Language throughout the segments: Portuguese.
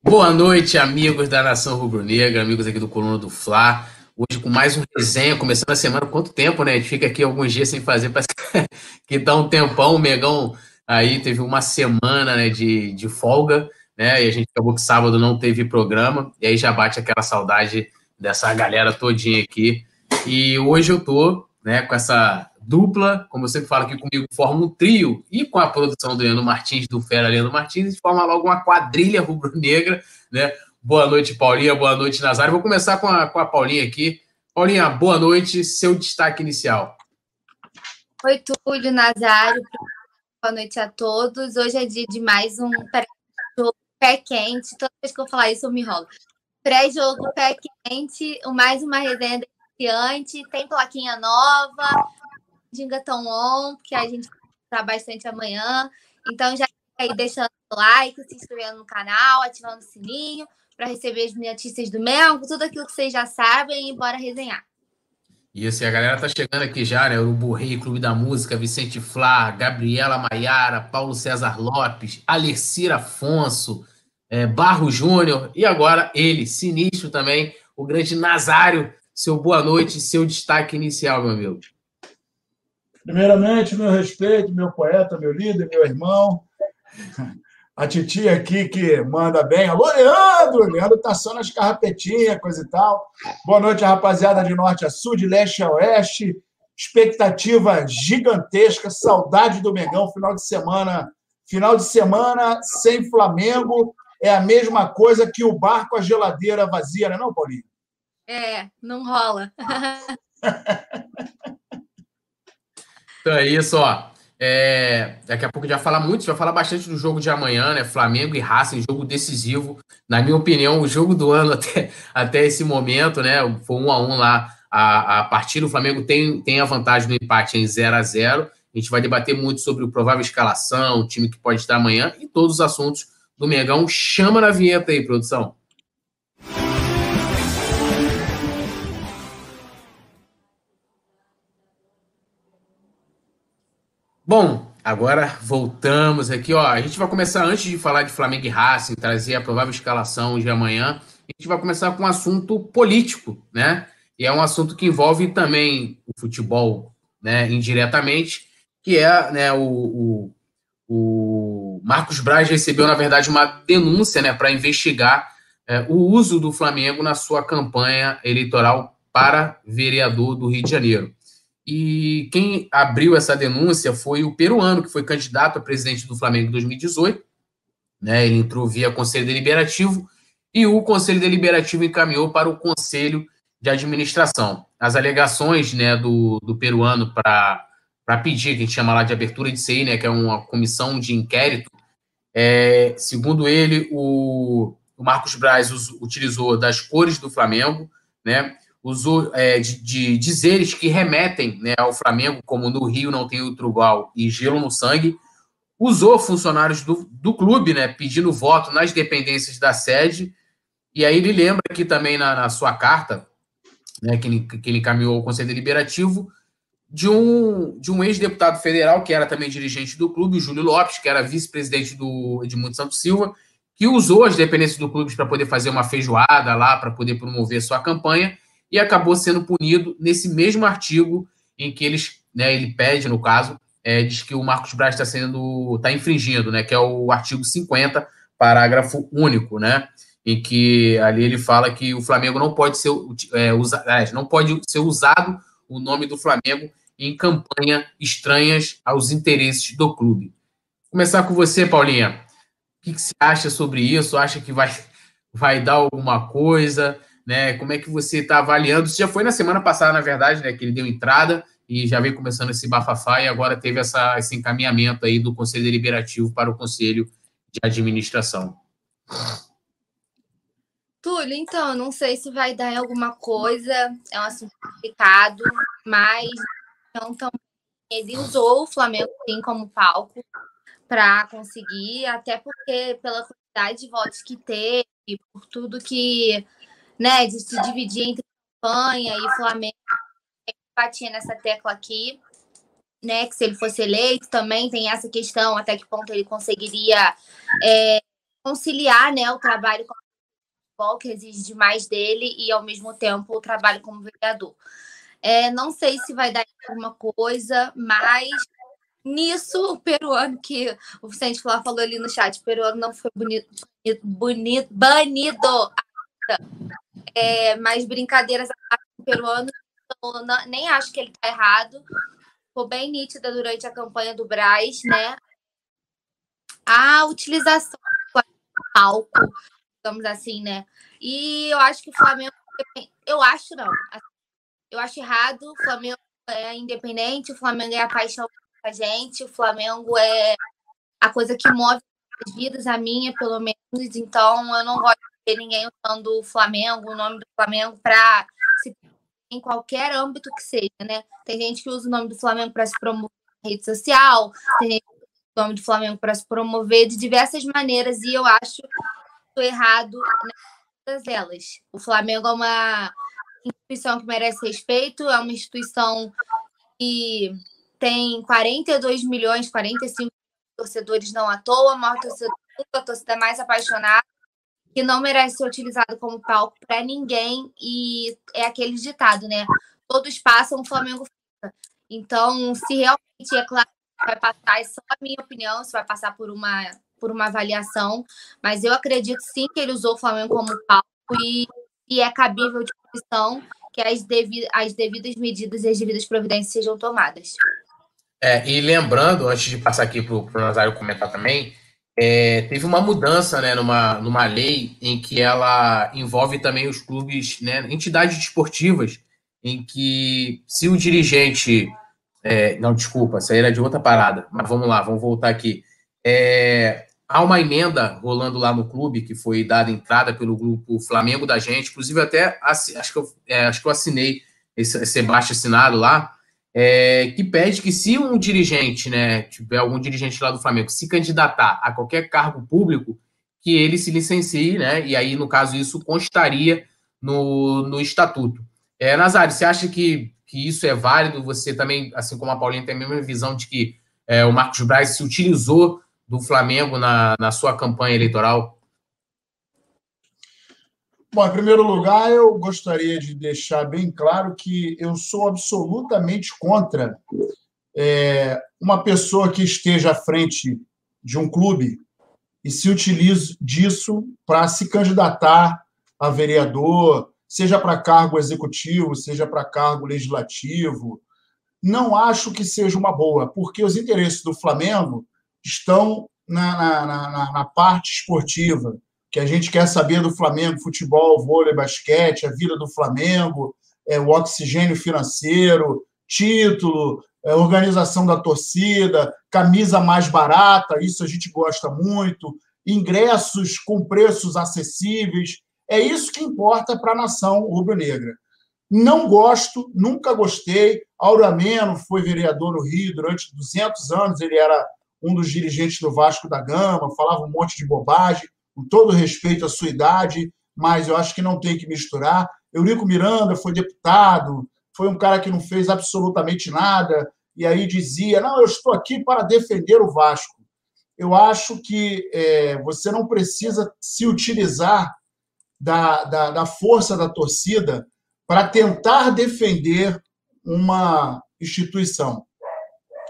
Boa noite, amigos da Nação Rubro-Negra, amigos aqui do Coluna do Fla. Hoje com mais um resenha, começando a semana. Quanto tempo, né? A gente fica aqui alguns dias sem fazer, parece que dá um tempão. O Megão aí teve uma semana né, de, de folga, né? E a gente acabou que sábado não teve programa. E aí já bate aquela saudade dessa galera todinha aqui. E hoje eu tô né, com essa dupla, como eu sempre falo aqui comigo, forma um trio, e com a produção do Leandro Martins, do Fera Leandro Martins, forma logo uma quadrilha rubro-negra, né? Boa noite, Paulinha, boa noite, Nazário. Vou começar com a, com a Paulinha aqui. Paulinha, boa noite, seu destaque inicial. Oi, Túlio, Nazário, boa noite a todos. Hoje é dia de mais um pré-jogo pé quente. Toda vez que eu falar isso, eu me enrolo. Pré-jogo pé quente, mais uma resenha iniciante, tem plaquinha nova, Dingaton On, que a gente vai bastante amanhã. Então já aí deixando o like, se inscrevendo no canal, ativando o sininho para receber as notícias do Mengo, tudo aquilo que vocês já sabem e bora resenhar. Isso, e a galera tá chegando aqui já, né? Urubu Rei, Clube da Música, Vicente Flá, Gabriela Maiara, Paulo César Lopes, Alercira Afonso, é, Barro Júnior e agora ele, sinistro também, o grande Nazário. Seu boa noite, seu destaque inicial, meu amigo. Primeiramente, meu respeito, meu poeta, meu líder, meu irmão. A titia aqui que manda bem. Alô, Leandro! Leandro tá só nas carrapetinhas, coisa e tal. Boa noite, rapaziada de norte a sul, de leste a oeste. Expectativa gigantesca, saudade do Mengão, final de semana. Final de semana sem Flamengo é a mesma coisa que o bar com a geladeira vazia, não é não, Paulinho? É, não rola. Então é isso, ó. É, daqui a pouco a gente vai falar muito, vai falar bastante do jogo de amanhã, né? Flamengo e Racing, jogo decisivo. Na minha opinião, o jogo do ano até, até esse momento, né? Foi um a um lá. A, a partida, o Flamengo tem, tem a vantagem do empate em 0 a 0 A gente vai debater muito sobre o provável escalação, o time que pode estar amanhã e todos os assuntos do Megão. Chama na vinheta aí, produção. Bom, agora voltamos aqui, ó. A gente vai começar antes de falar de Flamengo e Racing, trazer a provável escalação de amanhã. A gente vai começar com um assunto político, né? E é um assunto que envolve também o futebol, né, indiretamente, que é, né, o, o, o Marcos Braz recebeu, na verdade, uma denúncia, né, para investigar é, o uso do Flamengo na sua campanha eleitoral para vereador do Rio de Janeiro. E quem abriu essa denúncia foi o peruano, que foi candidato a presidente do Flamengo em 2018. Né? Ele entrou via Conselho Deliberativo e o Conselho Deliberativo encaminhou para o Conselho de Administração. As alegações né, do, do peruano para pedir, que a gente chama lá de abertura de CI, né, que é uma comissão de inquérito, é, segundo ele, o, o Marcos Braz utilizou das cores do Flamengo, né, usou é, de, de, dizeres que remetem né, ao Flamengo, como no Rio não tem outro igual e gelo no sangue, usou funcionários do, do clube, né, pedindo voto nas dependências da sede, e aí ele lembra aqui também na, na sua carta, né, que, ele, que ele encaminhou ao Conselho Deliberativo, de um, de um ex-deputado federal, que era também dirigente do clube, o Júlio Lopes, que era vice-presidente do Edmundo Santos Silva, que usou as dependências do clube para poder fazer uma feijoada lá, para poder promover sua campanha, e acabou sendo punido nesse mesmo artigo em que eles, né, ele pede, no caso, é, diz que o Marcos Braz está sendo, está infringindo, né, que é o artigo 50, parágrafo único, né, em que ali ele fala que o Flamengo não pode ser é, usa, não pode ser usado o nome do Flamengo em campanha estranhas aos interesses do clube. Vou começar com você, Paulinha. O que, que você acha sobre isso? Acha que vai, vai dar alguma coisa? Né? Como é que você está avaliando? Você já foi na semana passada, na verdade, né? Que ele deu entrada e já veio começando esse bafafá e agora teve essa, esse encaminhamento aí do Conselho Deliberativo para o Conselho de Administração. Túlio, então, não sei se vai dar em alguma coisa, é um assunto complicado, mas então, então ele usou o Flamengo sim como palco para conseguir, até porque pela quantidade de votos que teve, por tudo que né, de se dividir entre campanha e Flamengo. Batia nessa tecla aqui, né, que se ele fosse eleito também tem essa questão, até que ponto ele conseguiria é, conciliar né, o trabalho com futebol, que exige demais dele, e ao mesmo tempo o trabalho como vereador. É, não sei se vai dar alguma coisa, mas nisso o peruano que o Vicente Flá falou ali no chat, o peruano não foi bonito, bonito banido. É, mas brincadeiras peruano não, nem acho que ele está errado. Ficou bem nítida durante a campanha do Braz, né? A utilização do palco, digamos assim, né? E eu acho que o Flamengo. Eu acho não. Eu acho errado. O Flamengo é independente, o Flamengo é a paixão da gente, o Flamengo é a coisa que move as vidas, a minha, pelo menos. Então, eu não gosto ver ninguém usando o Flamengo, o nome do Flamengo, para se em qualquer âmbito que seja, né? Tem gente que usa o nome do Flamengo para se promover na rede social, tem gente que usa o nome do Flamengo para se promover de diversas maneiras, e eu acho errado todas elas. O Flamengo é uma instituição que merece respeito, é uma instituição que tem 42 milhões, 45 torcedores não à toa, a maior torcida, a torcida mais apaixonada, que não merece ser utilizado como palco para ninguém, e é aquele ditado, né? Todos passam, o Flamengo fica. Então, se realmente é claro que vai passar, é só a minha opinião, se vai passar por uma, por uma avaliação, mas eu acredito sim que ele usou o Flamengo como palco e, e é cabível de posição que as, devi as devidas medidas e as devidas providências sejam tomadas. É, e lembrando, antes de passar aqui para o Nazário comentar também, é, teve uma mudança né, numa, numa lei em que ela envolve também os clubes, né, entidades esportivas, em que se o dirigente. É, não, desculpa, essa era de outra parada, mas vamos lá, vamos voltar aqui. É, há uma emenda rolando lá no clube que foi dada entrada pelo grupo Flamengo da gente, inclusive até acho que eu, é, acho que eu assinei esse, esse baixo assinado lá é, que pede que se um dirigente, né, tiver algum dirigente lá do Flamengo, se candidatar a qualquer cargo público, que ele se licencie, né? E aí, no caso, isso constaria no, no estatuto. É, Nazário, você acha que, que isso é válido? Você também, assim como a Paulinha, tem a mesma visão de que é, o Marcos Braz se utilizou do Flamengo na, na sua campanha eleitoral? Bom, em primeiro lugar, eu gostaria de deixar bem claro que eu sou absolutamente contra é, uma pessoa que esteja à frente de um clube e se utilize disso para se candidatar a vereador, seja para cargo executivo, seja para cargo legislativo. Não acho que seja uma boa, porque os interesses do Flamengo estão na, na, na, na parte esportiva que a gente quer saber do Flamengo, futebol, vôlei, basquete, a vida do Flamengo, é, o oxigênio financeiro, título, é, organização da torcida, camisa mais barata, isso a gente gosta muito, ingressos com preços acessíveis. É isso que importa para a nação rubro-negra. Não gosto, nunca gostei. Aurameno foi vereador no Rio durante 200 anos, ele era um dos dirigentes do Vasco da Gama, falava um monte de bobagem com todo respeito à sua idade, mas eu acho que não tem que misturar. Eurico Miranda foi deputado, foi um cara que não fez absolutamente nada, e aí dizia: Não, eu estou aqui para defender o Vasco. Eu acho que é, você não precisa se utilizar da, da, da força da torcida para tentar defender uma instituição.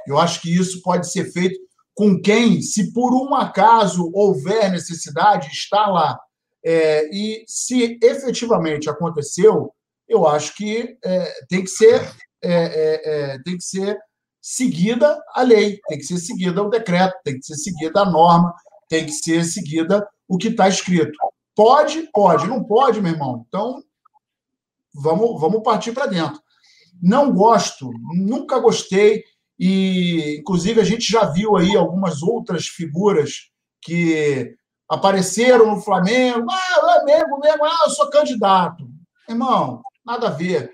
Eu acho que isso pode ser feito com quem, se por um acaso houver necessidade, está lá. É, e se efetivamente aconteceu, eu acho que é, tem que ser é, é, é, tem que ser seguida a lei, tem que ser seguida o decreto, tem que ser seguida a norma, tem que ser seguida o que está escrito. Pode, pode, não pode, meu irmão. Então vamos, vamos partir para dentro. Não gosto, nunca gostei e, inclusive, a gente já viu aí algumas outras figuras que apareceram no Flamengo. Ah, Flamengo mesmo, ah, eu sou candidato. Irmão, nada a ver.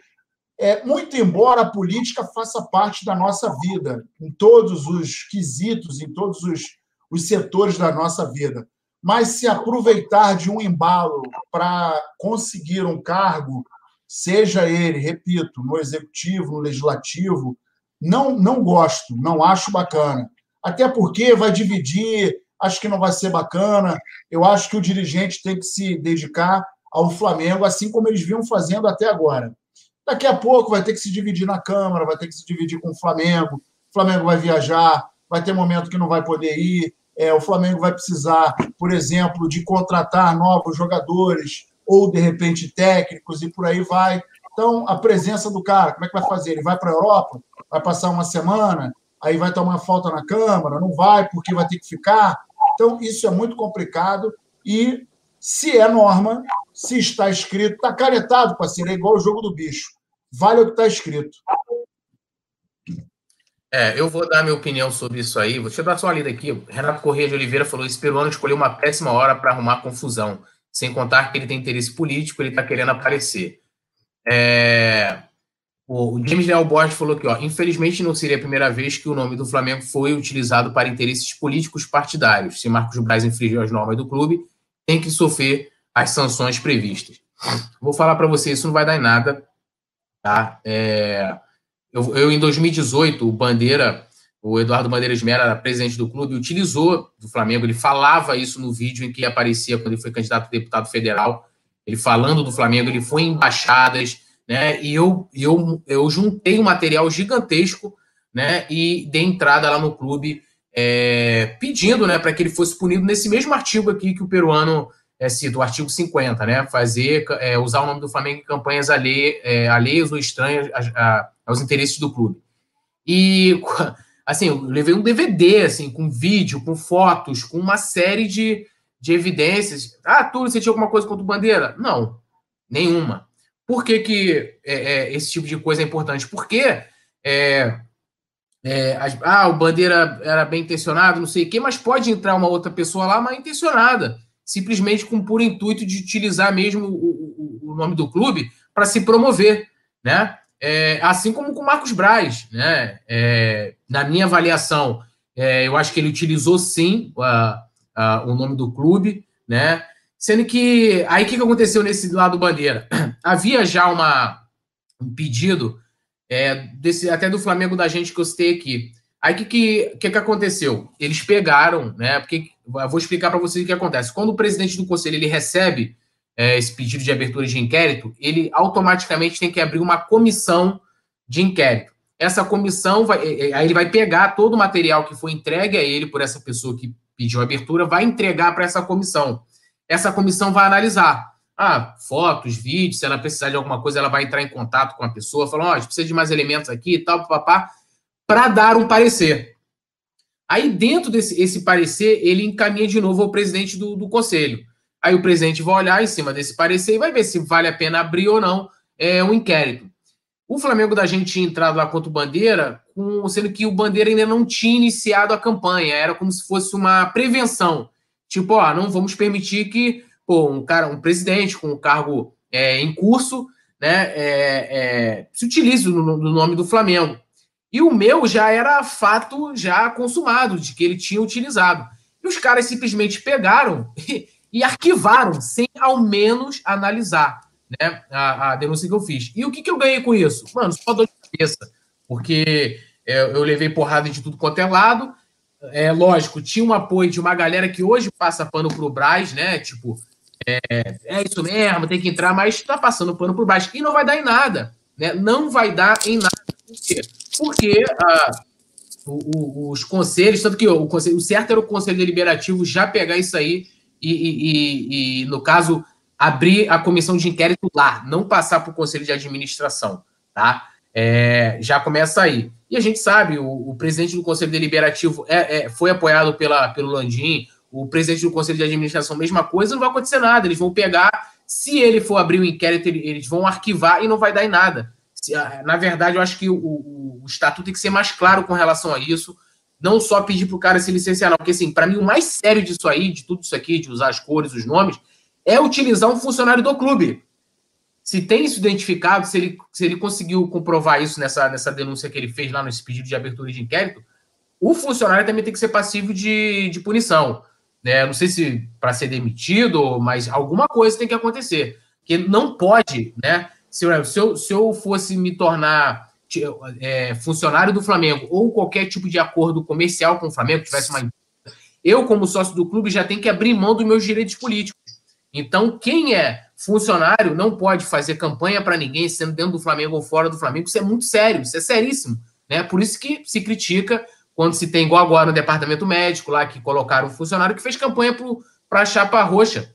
É, muito embora a política faça parte da nossa vida, em todos os quesitos, em todos os, os setores da nossa vida. Mas se aproveitar de um embalo para conseguir um cargo, seja ele, repito, no executivo, no legislativo, não, não gosto, não acho bacana. Até porque vai dividir acho que não vai ser bacana. Eu acho que o dirigente tem que se dedicar ao Flamengo, assim como eles vinham fazendo até agora. Daqui a pouco vai ter que se dividir na Câmara, vai ter que se dividir com o Flamengo. O Flamengo vai viajar, vai ter momento que não vai poder ir. É, o Flamengo vai precisar, por exemplo, de contratar novos jogadores ou, de repente, técnicos e por aí vai. Então, a presença do cara, como é que vai fazer? Ele vai para a Europa, vai passar uma semana, aí vai tomar falta na Câmara, não vai porque vai ter que ficar. Então, isso é muito complicado e se é norma, se está escrito, está caretado, parceiro, é igual o jogo do bicho. Vale o que está escrito. É, eu vou dar minha opinião sobre isso aí. Vou te dar só uma lida aqui. Renato Corrêa de Oliveira falou: esse peruano escolheu uma péssima hora para arrumar confusão. Sem contar que ele tem interesse político, ele está querendo aparecer. É... O James Leal Borges falou que, ó, infelizmente, não seria a primeira vez que o nome do Flamengo foi utilizado para interesses políticos partidários. Se Marcos Braz infringiu as normas do clube, tem que sofrer as sanções previstas. Vou falar para você, isso não vai dar em nada. Tá? É, eu, eu, em 2018, o Bandeira, o Eduardo Bandeiras Mera, era presidente do clube, utilizou do Flamengo, ele falava isso no vídeo em que aparecia quando ele foi candidato a deputado federal, ele falando do Flamengo, ele foi em embaixadas, né? E eu, eu, eu juntei um material gigantesco, né? E dei entrada lá no clube é, pedindo, né, para que ele fosse punido nesse mesmo artigo aqui que o peruano é, cita, o artigo 50, né? Fazer, é, usar o nome do Flamengo em campanhas é, alheias ou estranhas a, a, aos interesses do clube. E assim, eu levei um DVD assim, com vídeo, com fotos, com uma série de, de evidências. Ah, Túlio, você tinha alguma coisa contra o Bandeira? Não, nenhuma. Por que, que é, é, esse tipo de coisa é importante? Porque é, é, ah, o Bandeira era bem intencionado, não sei o quê, mas pode entrar uma outra pessoa lá mal intencionada, simplesmente com o puro intuito de utilizar mesmo o, o, o nome do clube para se promover, né? É, assim como com o Marcos Braz, né? É, na minha avaliação, eu acho que ele utilizou sim a, a, o nome do clube, né? Sendo que aí o que, que aconteceu nesse lado bandeira? Havia já uma, um pedido é, desse, até do Flamengo da gente que eu citei aqui. Aí o que, que, que, que aconteceu? Eles pegaram, né? Porque eu vou explicar para vocês o que acontece. Quando o presidente do conselho ele recebe é, esse pedido de abertura de inquérito, ele automaticamente tem que abrir uma comissão de inquérito. Essa comissão vai, é, é, aí ele vai pegar todo o material que foi entregue a ele por essa pessoa que pediu abertura, vai entregar para essa comissão essa comissão vai analisar. Ah, fotos, vídeos, se ela precisar de alguma coisa, ela vai entrar em contato com a pessoa, falando, ó, oh, a gente precisa de mais elementos aqui e tal, papá, para dar um parecer. Aí, dentro desse esse parecer, ele encaminha de novo ao presidente do, do conselho. Aí o presidente vai olhar em cima desse parecer e vai ver se vale a pena abrir ou não é, um inquérito. O Flamengo da gente tinha entrado lá contra o Bandeira, com, sendo que o Bandeira ainda não tinha iniciado a campanha, era como se fosse uma prevenção. Tipo, ó, não vamos permitir que pô, um cara, um presidente com um cargo é, em curso, né, é, é, se utilize no, no, nome do Flamengo. E o meu já era fato já consumado de que ele tinha utilizado. E os caras simplesmente pegaram e, e arquivaram, sem ao menos analisar né, a, a, denúncia que eu fiz. E o que, que eu ganhei com isso? Mano, só dor de cabeça. Porque é, eu levei porrada de tudo quanto é lado, é lógico, tinha um apoio de uma galera que hoje passa pano pro Braz, né? Tipo, é, é isso mesmo, tem que entrar, mas tá passando pano pro Braz. E não vai dar em nada, né? Não vai dar em nada. Por quê? Porque ah, o, o, os conselhos, tanto que o, conselho, o certo era o Conselho Deliberativo já pegar isso aí e, e, e, e no caso, abrir a comissão de inquérito lá, não passar para o Conselho de Administração, tá? É, já começa aí. E a gente sabe, o, o presidente do Conselho Deliberativo é, é, foi apoiado pela, pelo Landim, o presidente do Conselho de Administração, mesma coisa, não vai acontecer nada. Eles vão pegar, se ele for abrir o inquérito, eles vão arquivar e não vai dar em nada. Na verdade, eu acho que o, o, o estatuto tem que ser mais claro com relação a isso. Não só pedir para o cara se licenciar, não. Porque, assim, para mim, o mais sério disso aí, de tudo isso aqui, de usar as cores, os nomes, é utilizar um funcionário do clube se tem isso identificado, se ele, se ele conseguiu comprovar isso nessa, nessa denúncia que ele fez lá nesse pedido de abertura de inquérito, o funcionário também tem que ser passivo de, de punição. Né? Não sei se para ser demitido, mas alguma coisa tem que acontecer. Porque não pode, né? Se, se, eu, se eu fosse me tornar é, funcionário do Flamengo ou qualquer tipo de acordo comercial com o Flamengo, tivesse uma eu, como sócio do clube, já tenho que abrir mão dos meus direitos políticos. Então, quem é funcionário não pode fazer campanha para ninguém, sendo dentro do Flamengo ou fora do Flamengo. Isso é muito sério, isso é seríssimo. Né? Por isso que se critica quando se tem, igual agora no departamento médico, lá que colocaram um funcionário que fez campanha para a Chapa Roxa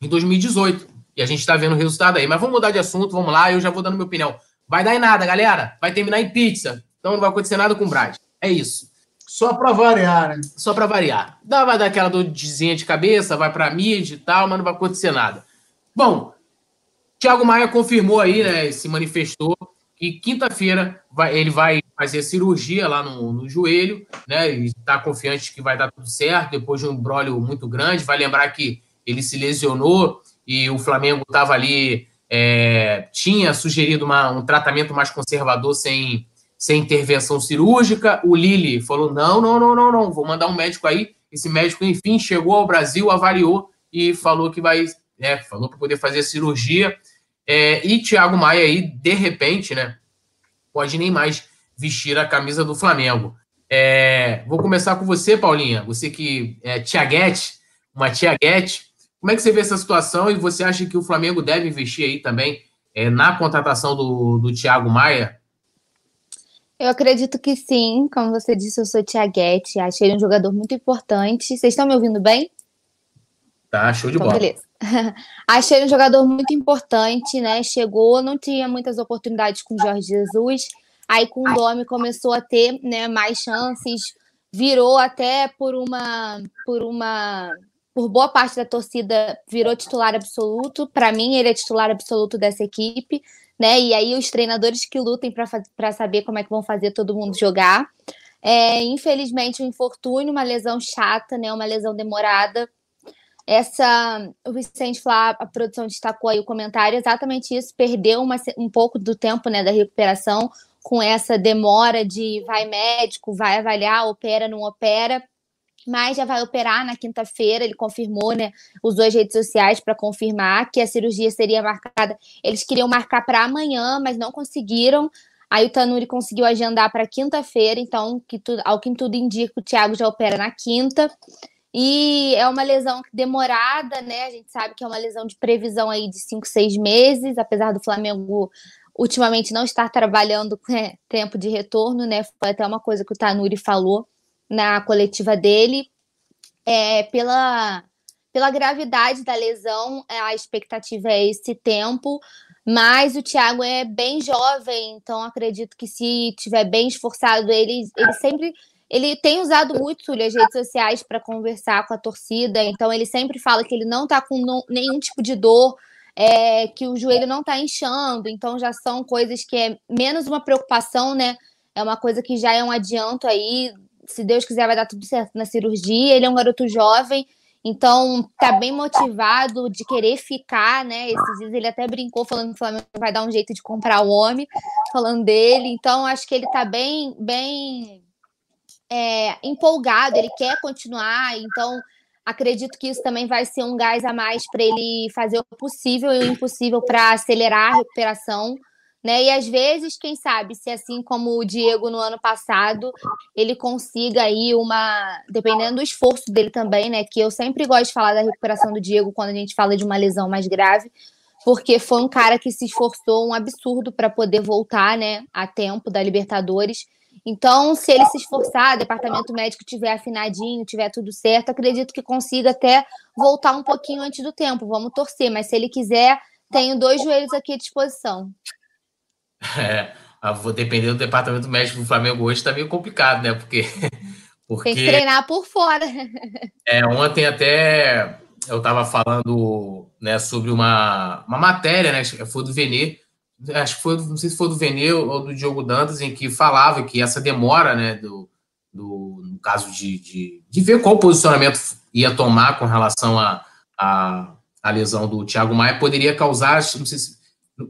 em 2018. E a gente está vendo o resultado aí. Mas vamos mudar de assunto, vamos lá, eu já vou dando minha opinião. Vai dar em nada, galera. Vai terminar em pizza. Então não vai acontecer nada com o Brad. É isso. Só para variar, né? Só para variar. Dá, vai dar aquela dorzinha de cabeça, vai para mídia e tal, mas não vai acontecer nada. Bom, Thiago Maia confirmou aí, né? Se manifestou que quinta-feira ele vai fazer cirurgia lá no, no joelho, né? E está confiante que vai dar tudo certo depois de um brolho muito grande. Vai lembrar que ele se lesionou e o Flamengo estava ali, é, tinha sugerido uma, um tratamento mais conservador sem, sem intervenção cirúrgica. O Lili falou: não, não, não, não, não, vou mandar um médico aí. Esse médico, enfim, chegou ao Brasil, avaliou e falou que vai, né, falou para poder fazer cirurgia. É, e Thiago Maia aí, de repente, né, pode nem mais vestir a camisa do Flamengo. É, vou começar com você, Paulinha. Você que é Tiaguete, uma Tiaguete. Como é que você vê essa situação e você acha que o Flamengo deve investir aí também é, na contratação do, do Thiago Maia? Eu acredito que sim. Como você disse, eu sou Tiaguete. Achei ele um jogador muito importante. Vocês estão me ouvindo bem? Tá, show de então, bola. Beleza. Achei ele um jogador muito importante, né? Chegou, não tinha muitas oportunidades com o Jorge Jesus. Aí com o Domi começou a ter né, mais chances, virou até por uma por uma por boa parte da torcida virou titular absoluto. Para mim, ele é titular absoluto dessa equipe, né? E aí os treinadores que lutem para saber como é que vão fazer todo mundo jogar. É, infelizmente, um infortúnio, uma lesão chata, né? Uma lesão demorada. Essa, o Vicente Flá, a produção destacou aí o comentário, exatamente isso, perdeu uma, um pouco do tempo, né, da recuperação com essa demora de vai médico, vai avaliar, opera, não opera mas já vai operar na quinta-feira. Ele confirmou, né? Usou as redes sociais para confirmar que a cirurgia seria marcada. Eles queriam marcar para amanhã, mas não conseguiram. Aí o Tanuri conseguiu agendar para quinta-feira, então, que tu, ao que tudo indica, o Thiago já opera na quinta. E é uma lesão demorada, né? A gente sabe que é uma lesão de previsão aí de cinco, seis meses, apesar do Flamengo ultimamente não estar trabalhando com é, tempo de retorno, né? Foi até uma coisa que o Tanuri falou na coletiva dele, é, pela, pela gravidade da lesão, é, a expectativa é esse tempo, mas o Thiago é bem jovem, então acredito que se tiver bem esforçado, ele, ele sempre. Ele tem usado muito as redes sociais para conversar com a torcida, então ele sempre fala que ele não está com nenhum tipo de dor, é, que o joelho não está inchando, então já são coisas que é menos uma preocupação, né? É uma coisa que já é um adianto aí se Deus quiser, vai dar tudo certo na cirurgia. Ele é um garoto jovem, então tá bem motivado de querer ficar, né? Esses dias ele até brincou falando que o Flamengo vai dar um jeito de comprar o homem, falando dele. Então acho que ele tá bem, bem é, empolgado, ele quer continuar, então acredito que isso também vai ser um gás a mais para ele fazer o possível e o impossível para acelerar a recuperação né? E às vezes, quem sabe, se assim como o Diego no ano passado, ele consiga aí uma, dependendo do esforço dele também, né? Que eu sempre gosto de falar da recuperação do Diego quando a gente fala de uma lesão mais grave, porque foi um cara que se esforçou um absurdo para poder voltar, né, a tempo da Libertadores. Então, se ele se esforçar, departamento médico tiver afinadinho, tiver tudo certo, acredito que consiga até voltar um pouquinho antes do tempo. Vamos torcer, mas se ele quiser, tenho dois joelhos aqui à disposição. É, vou depender do departamento médico do Flamengo hoje, está meio complicado, né? Porque, porque. Tem que treinar por fora. É, ontem até eu estava falando né, sobre uma, uma matéria, né? Foi do Venê, acho que foi, não sei se foi do Venê ou do Diogo Dantas, em que falava que essa demora, né, do, do, no caso de, de, de ver qual posicionamento ia tomar com relação à a, a, a, lesão do Thiago Maia, poderia causar, não sei se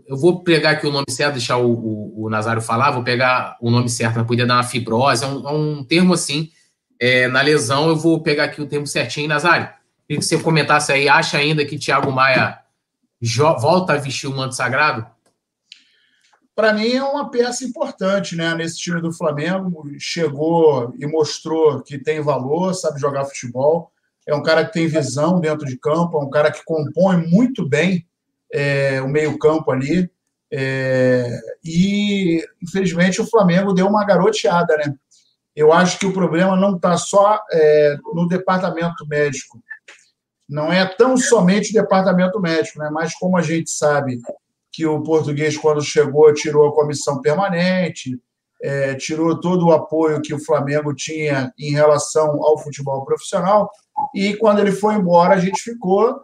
eu vou pegar aqui o nome certo, deixar o, o, o Nazário falar, vou pegar o nome certo, mas podia dar uma fibrose, é um, é um termo assim, é, na lesão, eu vou pegar aqui o termo certinho, Nazário. Queria que você comentasse aí, acha ainda que Thiago Maia volta a vestir o manto sagrado? para mim é uma peça importante né, nesse time do Flamengo. Chegou e mostrou que tem valor, sabe jogar futebol. É um cara que tem visão dentro de campo, é um cara que compõe muito bem é, o meio-campo ali. É, e, infelizmente, o Flamengo deu uma garoteada, né? Eu acho que o problema não está só é, no departamento médico. Não é tão somente o departamento médico, né? mas como a gente sabe que o português, quando chegou, tirou a comissão permanente, é, tirou todo o apoio que o Flamengo tinha em relação ao futebol profissional, e quando ele foi embora, a gente ficou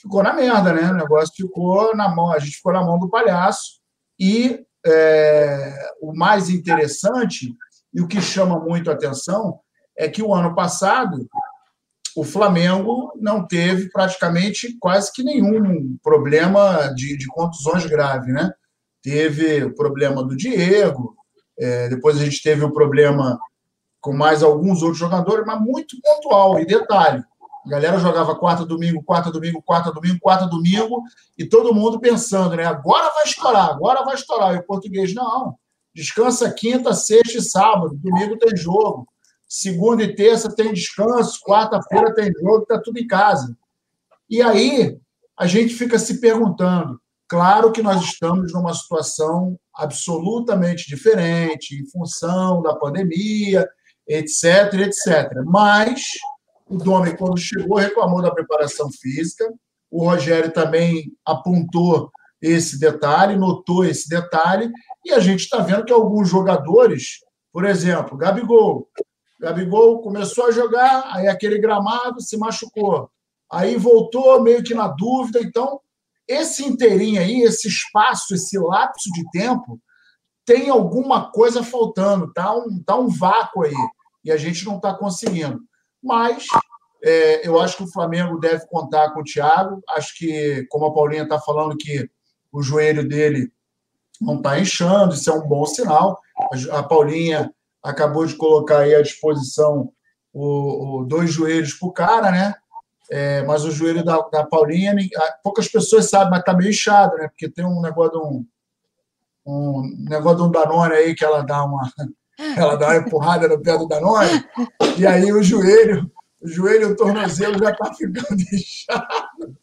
ficou na merda, né? O negócio ficou na mão, a gente ficou na mão do palhaço. E é, o mais interessante e o que chama muito a atenção é que o ano passado o Flamengo não teve praticamente quase que nenhum problema de, de contusões graves, né? Teve o problema do Diego, é, depois a gente teve o problema com mais alguns outros jogadores, mas muito pontual. E detalhe, a galera jogava quarta, domingo, quarta, domingo, quarta, domingo, quarta, domingo, e todo mundo pensando, né? Agora vai estourar, agora vai estourar. E o português, não. Descansa quinta, sexta e sábado. Domingo tem jogo. Segunda e terça tem descanso. Quarta-feira tem jogo, está tudo em casa. E aí a gente fica se perguntando. Claro que nós estamos numa situação absolutamente diferente, em função da pandemia, etc, etc. Mas o Domi, quando chegou, reclamou da preparação física. O Rogério também apontou esse detalhe, notou esse detalhe, e a gente está vendo que alguns jogadores, por exemplo, Gabigol, Gabigol começou a jogar, aí aquele gramado se machucou. Aí voltou meio que na dúvida. Então, esse inteirinho aí, esse espaço, esse lapso de tempo, tem alguma coisa faltando, tá um, tá um vácuo aí. E a gente não está conseguindo. Mas é, eu acho que o Flamengo deve contar com o Thiago. Acho que, como a Paulinha está falando, que o joelho dele não está inchando, isso é um bom sinal. A Paulinha acabou de colocar aí à disposição o, o dois joelhos para o cara, né? É, mas o joelho da, da Paulinha, poucas pessoas sabem, mas está meio inchado, né? Porque tem um negócio de um, um negócio de um Danone aí que ela dá uma ela dá uma empurrada no pé do Danone, e aí o joelho, o joelho e o tornozelo já está ficando inchado.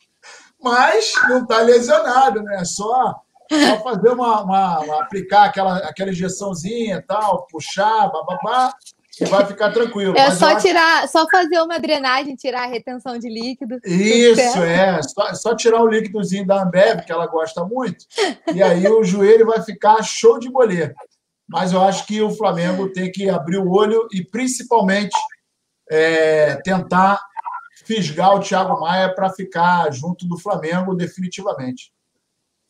Mas não está lesionado, né? Só só fazer uma, uma, uma, aplicar aquela, aquela injeçãozinha tal, puxar, bababá, e vai ficar tranquilo. É só tirar, acho... só fazer uma drenagem, tirar a retenção de líquido. Isso, é. Só, só tirar o líquidozinho da Ambev, que ela gosta muito, e aí o joelho vai ficar show de boleiro. Mas eu acho que o Flamengo tem que abrir o olho e, principalmente, é, tentar fisgar o Thiago Maia para ficar junto do Flamengo definitivamente.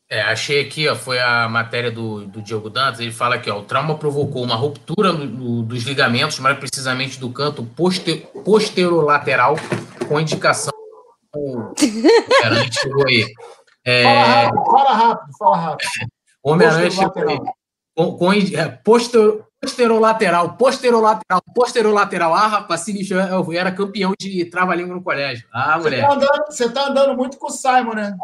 É, achei aqui, ó, foi a matéria do, do Diogo Dantas, ele fala aqui, ó, o trauma provocou uma ruptura no, no, dos ligamentos, mais precisamente do canto poster, posterolateral, com indicação... Chegou aí. É... Fala rápido, fala rápido, fala rápido. Homem-Aranha chegou aí. Com, com é, poster, posterolateral, posterolateral, posterolateral. Ah, rapaz, sinistro, eu era campeão de trava-língua no colégio. Ah, mulher. Você tá, andando, você tá andando muito com o Simon, né?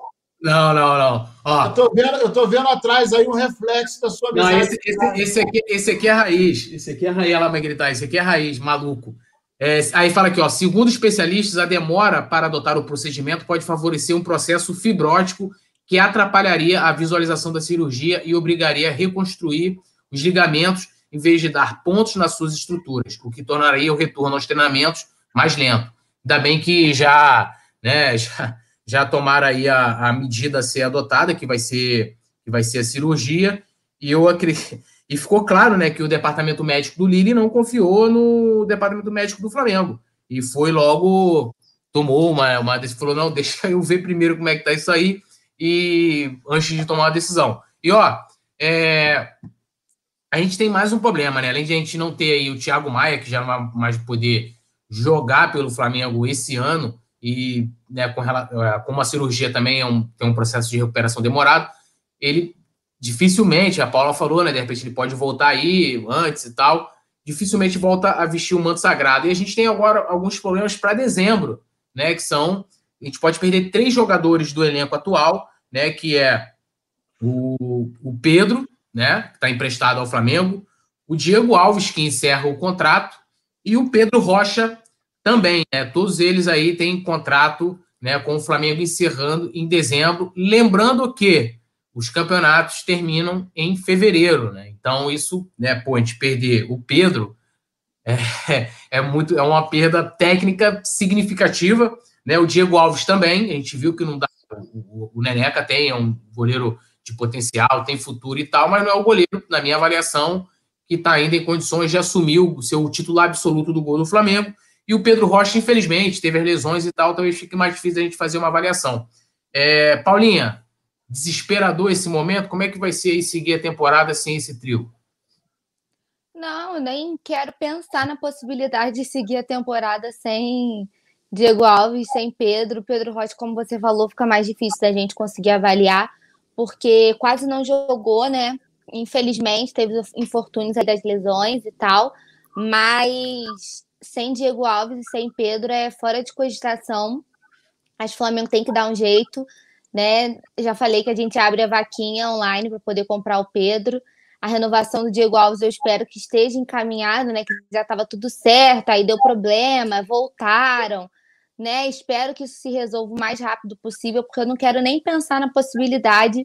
Não, não, não. Ó, eu, tô vendo, eu tô vendo atrás aí um reflexo da sua Não, esse, esse, esse, aqui, esse aqui é raiz. Esse aqui é raiz, ela vai gritar. Esse aqui é raiz, maluco. É, aí fala aqui, ó. Segundo especialistas, a demora para adotar o procedimento pode favorecer um processo fibrótico que atrapalharia a visualização da cirurgia e obrigaria a reconstruir os ligamentos em vez de dar pontos nas suas estruturas, o que tornaria o retorno aos treinamentos mais lento. Ainda bem que já, né, já já tomaram aí a, a medida a ser adotada, que vai ser, que vai ser a cirurgia, e eu acredito. E ficou claro né, que o departamento médico do Lille não confiou no departamento médico do Flamengo. E foi logo, tomou uma, uma falou: não, deixa eu ver primeiro como é que tá isso aí, e antes de tomar a decisão. E ó, é, a gente tem mais um problema, né? Além de a gente não ter aí o Thiago Maia, que já não vai mais poder jogar pelo Flamengo esse ano, e né, com, é, com uma cirurgia também é um, tem um processo de recuperação demorado, ele dificilmente, a Paula falou, né, de repente ele pode voltar aí antes e tal, dificilmente volta a vestir o manto sagrado. E a gente tem agora alguns problemas para dezembro, né, que são, a gente pode perder três jogadores do elenco atual, né, que é o, o Pedro, né, que está emprestado ao Flamengo, o Diego Alves, que encerra o contrato, e o Pedro Rocha também. Né? Todos eles aí têm contrato né, com o Flamengo encerrando em dezembro. Lembrando que os campeonatos terminam em fevereiro. Né? Então, isso, né, pô, a gente perder o Pedro é, é, muito, é uma perda técnica significativa. Né? O Diego Alves também, a gente viu que não dá. O, o Neneca tem, é um goleiro de potencial, tem futuro e tal, mas não é o goleiro, na minha avaliação, que está ainda em condições de assumir o seu titular absoluto do gol do Flamengo. E o Pedro Rocha, infelizmente, teve as lesões e tal, talvez fique mais difícil a gente fazer uma avaliação. É, Paulinha, desesperador esse momento? Como é que vai ser aí seguir a temporada sem esse trio? Não, nem quero pensar na possibilidade de seguir a temporada sem Diego Alves, sem Pedro. Pedro Rocha, como você falou, fica mais difícil da gente conseguir avaliar, porque quase não jogou, né? Infelizmente, teve infortúnios das lesões e tal, mas sem Diego Alves e sem Pedro é fora de cogitação. Acho que o Flamengo tem que dar um jeito, né? Já falei que a gente abre a vaquinha online para poder comprar o Pedro. A renovação do Diego Alves eu espero que esteja encaminhada, né? Que já estava tudo certo, aí deu problema, voltaram, né? Espero que isso se resolva o mais rápido possível, porque eu não quero nem pensar na possibilidade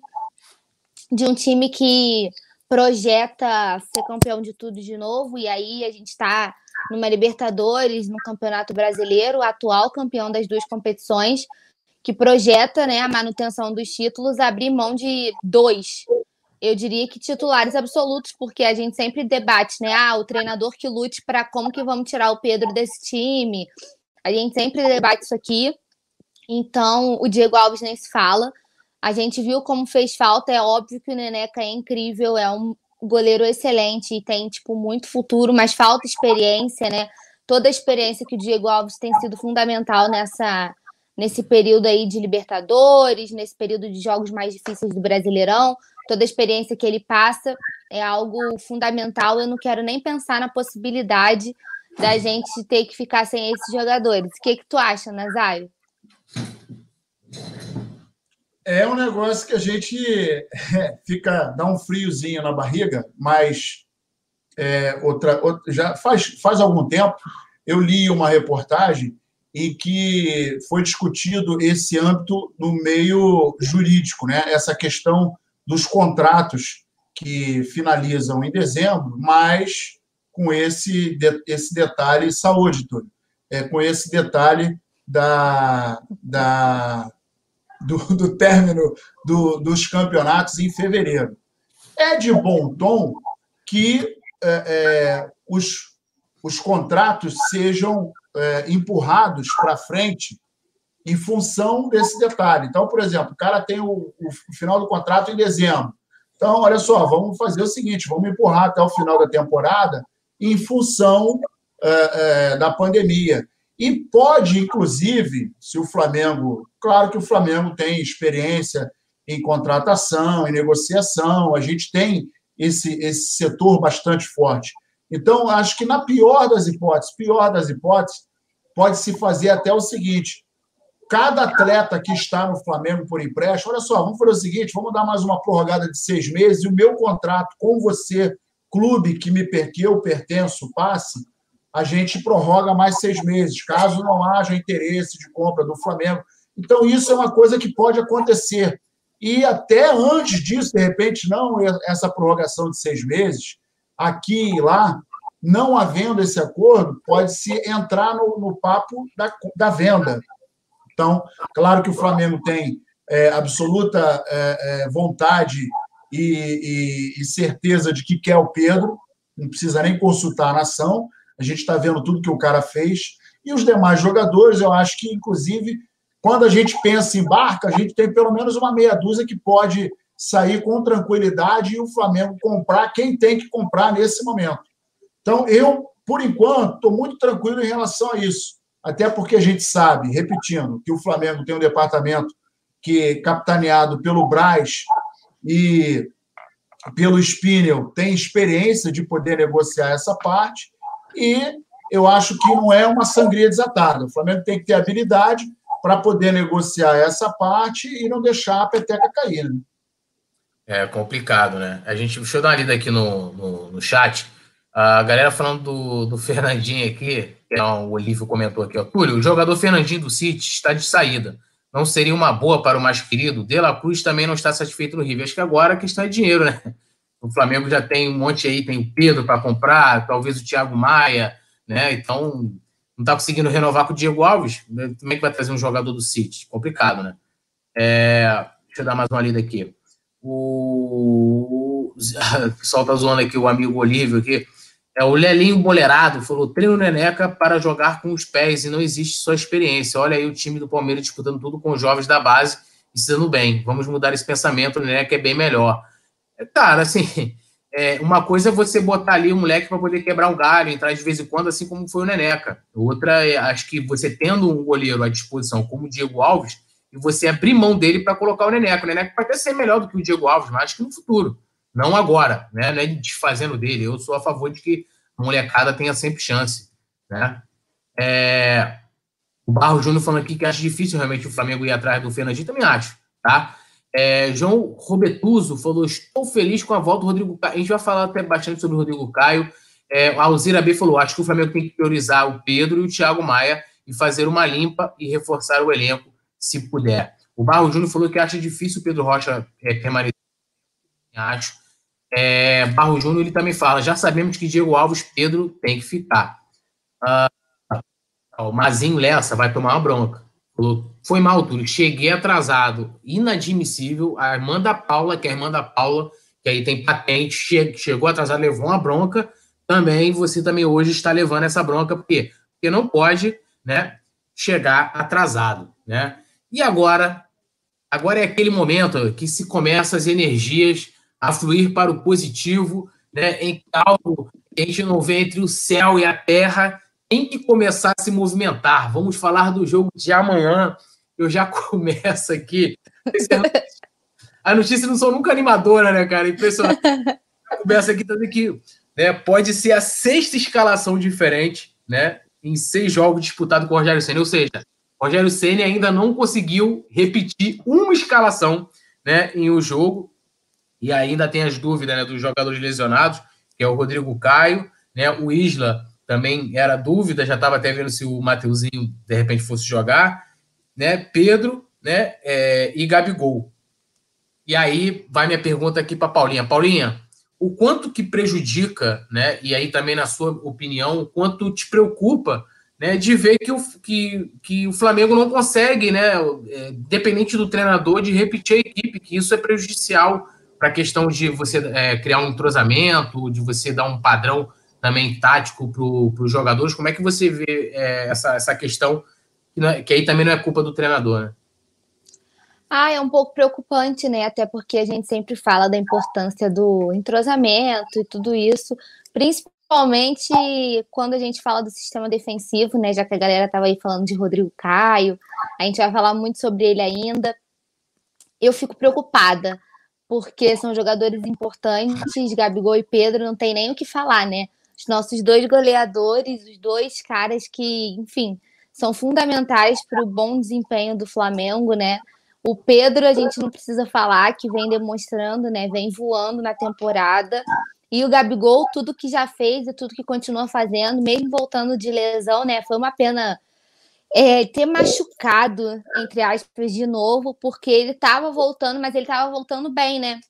de um time que projeta ser campeão de tudo de novo, e aí a gente está numa Libertadores, no Campeonato Brasileiro, atual campeão das duas competições, que projeta né, a manutenção dos títulos, abrir mão de dois. Eu diria que titulares absolutos, porque a gente sempre debate, né? Ah, o treinador que lute para como que vamos tirar o Pedro desse time. A gente sempre debate isso aqui. Então, o Diego Alves nem se fala. A gente viu como fez falta, é óbvio que o Neneca é incrível, é um goleiro excelente e tem, tipo, muito futuro, mas falta experiência, né? Toda a experiência que o Diego Alves tem sido fundamental nessa nesse período aí de Libertadores, nesse período de jogos mais difíceis do Brasileirão, toda a experiência que ele passa é algo fundamental. Eu não quero nem pensar na possibilidade da gente ter que ficar sem esses jogadores. O que, que tu acha, Nazário? É um negócio que a gente é, fica dá um friozinho na barriga, mas é, outra, outra, já faz, faz algum tempo eu li uma reportagem em que foi discutido esse âmbito no meio jurídico, né? Essa questão dos contratos que finalizam em dezembro, mas com esse, esse detalhe saúde, Túlio. É, com esse detalhe da, da do, do término do, dos campeonatos em fevereiro. É de bom tom que é, é, os, os contratos sejam é, empurrados para frente em função desse detalhe. Então, por exemplo, o cara tem o, o, final do contrato em dezembro. Então, olha só, vamos fazer o seguinte: vamos empurrar até o final da temporada em função é, é, da pandemia. E pode, inclusive, se o Flamengo. Claro que o Flamengo tem experiência em contratação, em negociação, a gente tem esse, esse setor bastante forte. Então, acho que na pior das hipóteses, pior das hipóteses, pode-se fazer até o seguinte: cada atleta que está no Flamengo por empréstimo, olha só, vamos fazer o seguinte: vamos dar mais uma prorrogada de seis meses e o meu contrato com você, clube que me que eu pertenço, passe a gente prorroga mais seis meses, caso não haja interesse de compra do Flamengo. Então, isso é uma coisa que pode acontecer. E até antes disso, de repente, não essa prorrogação de seis meses, aqui e lá, não havendo esse acordo, pode-se entrar no, no papo da, da, venda. Então, claro que o Flamengo tem é, absoluta é, é, vontade e, e, e certeza de que quer o Pedro, não precisa nem consultar a nação, a gente está vendo tudo que o cara fez. E os demais jogadores, eu acho que, inclusive, quando a gente pensa em barca, a gente tem pelo menos uma meia dúzia que pode sair com tranquilidade e o Flamengo comprar quem tem que comprar nesse momento. Então, eu, por enquanto, estou muito tranquilo em relação a isso. Até porque a gente sabe, repetindo, que o Flamengo tem um departamento que, é capitaneado pelo Braz e pelo Spinel, tem experiência de poder negociar essa parte e eu acho que não é uma sangria desatada. O Flamengo tem que ter habilidade para poder negociar essa parte e não deixar a peteca cair. Né? É complicado, né? A gente, deixa eu dar uma lida aqui no, no, no chat. A galera falando do, do Fernandinho aqui, que é o Olívio comentou aqui, ó. Túlio, o jogador Fernandinho do City está de saída. Não seria uma boa para o mais querido? De La Cruz também não está satisfeito no River. Acho que agora a questão é dinheiro, né? O Flamengo já tem um monte aí, tem o Pedro para comprar, talvez o Thiago Maia, né? Então, não está conseguindo renovar com o Diego Alves. Como é que vai trazer um jogador do City? Complicado, né? É, deixa eu dar mais uma lida aqui. O, o pessoal tá zoando aqui, o amigo Olívio aqui. É, o Lelinho Bolerado falou: treino Neneca para jogar com os pés e não existe só experiência. Olha aí o time do Palmeiras disputando tudo com os jovens da base e se dando bem. Vamos mudar esse pensamento, o Neneca é bem melhor. É, cara, assim, é, uma coisa é você botar ali o moleque para poder quebrar um galho, entrar de vez em quando, assim como foi o Neneca. Outra, é, acho que você tendo um goleiro à disposição como o Diego Alves, e você abrir mão dele para colocar o Neneca. O Neneca pode até ser melhor do que o Diego Alves, mas acho que no futuro. Não agora, né? Não é desfazendo dele. Eu sou a favor de que a molecada tenha sempre chance, né? É... O Barro Júnior falando aqui que acha difícil realmente o Flamengo ir atrás do Fernandinho, também acho, tá? É, João Robetuso falou: Estou feliz com a volta do Rodrigo Caio. A gente vai falar até bastante sobre o Rodrigo Caio. É, a Alzira B falou: Acho que o Flamengo tem que priorizar o Pedro e o Thiago Maia e fazer uma limpa e reforçar o elenco, se puder. O Barro Júnior falou que acha difícil o Pedro Rocha é, permanecer. Acho. É, Barro Júnior ele também fala: já sabemos que Diego Alves Pedro tem que ficar. Ah, o Mazinho Lessa vai tomar uma bronca. Foi mal, Túlio. Cheguei atrasado. Inadmissível. A irmã da Paula, que é a irmã da Paula, que aí tem patente, che chegou atrasado, levou uma bronca. Também você também hoje está levando essa bronca, por quê? Porque não pode né, chegar atrasado. Né? E agora? Agora é aquele momento que se começa as energias a fluir para o positivo, né, em algo que a gente não vê entre o céu e a terra, tem que começar a se movimentar. Vamos falar do jogo de amanhã. Eu já começo aqui. A notícia não sou nunca animadora, né, cara? Impressionante. Começa aqui também que né, pode ser a sexta escalação diferente, né? Em seis jogos disputados com o Rogério Senna. Ou seja, o Rogério Senna ainda não conseguiu repetir uma escalação né, em um jogo. E ainda tem as dúvidas né, dos jogadores lesionados, que é o Rodrigo Caio, né, o Isla também era dúvida, já estava até vendo se o Mateuzinho de repente fosse jogar, né, Pedro né, é, e Gabigol. E aí vai minha pergunta aqui para Paulinha. Paulinha, o quanto que prejudica, né, e aí também na sua opinião, o quanto te preocupa né, de ver que o, que, que o Flamengo não consegue, né, é, dependente do treinador, de repetir a equipe, que isso é prejudicial para a questão de você é, criar um entrosamento, de você dar um padrão também tático para os jogadores. Como é que você vê é, essa, essa questão, que, é, que, aí também não é culpa do treinador, né? Ah, é um pouco preocupante, né? Até porque a gente sempre fala da importância do entrosamento e tudo isso, principalmente quando a gente fala do sistema defensivo, né? Já que a galera estava aí falando de Rodrigo Caio, a gente vai falar muito sobre ele ainda. Eu fico preocupada, porque são jogadores importantes, Gabigol e Pedro, não tem nem o que falar, né? Os nossos dois goleadores, os dois caras que, enfim, são fundamentais para o bom desempenho do Flamengo, né? O Pedro, a gente não precisa falar, que vem demonstrando, né? Vem voando na temporada. E o Gabigol, tudo que já fez e tudo que continua fazendo, mesmo voltando de lesão, né? Foi uma pena é, ter machucado, entre aspas, de novo, porque ele estava voltando, mas ele estava voltando bem, né?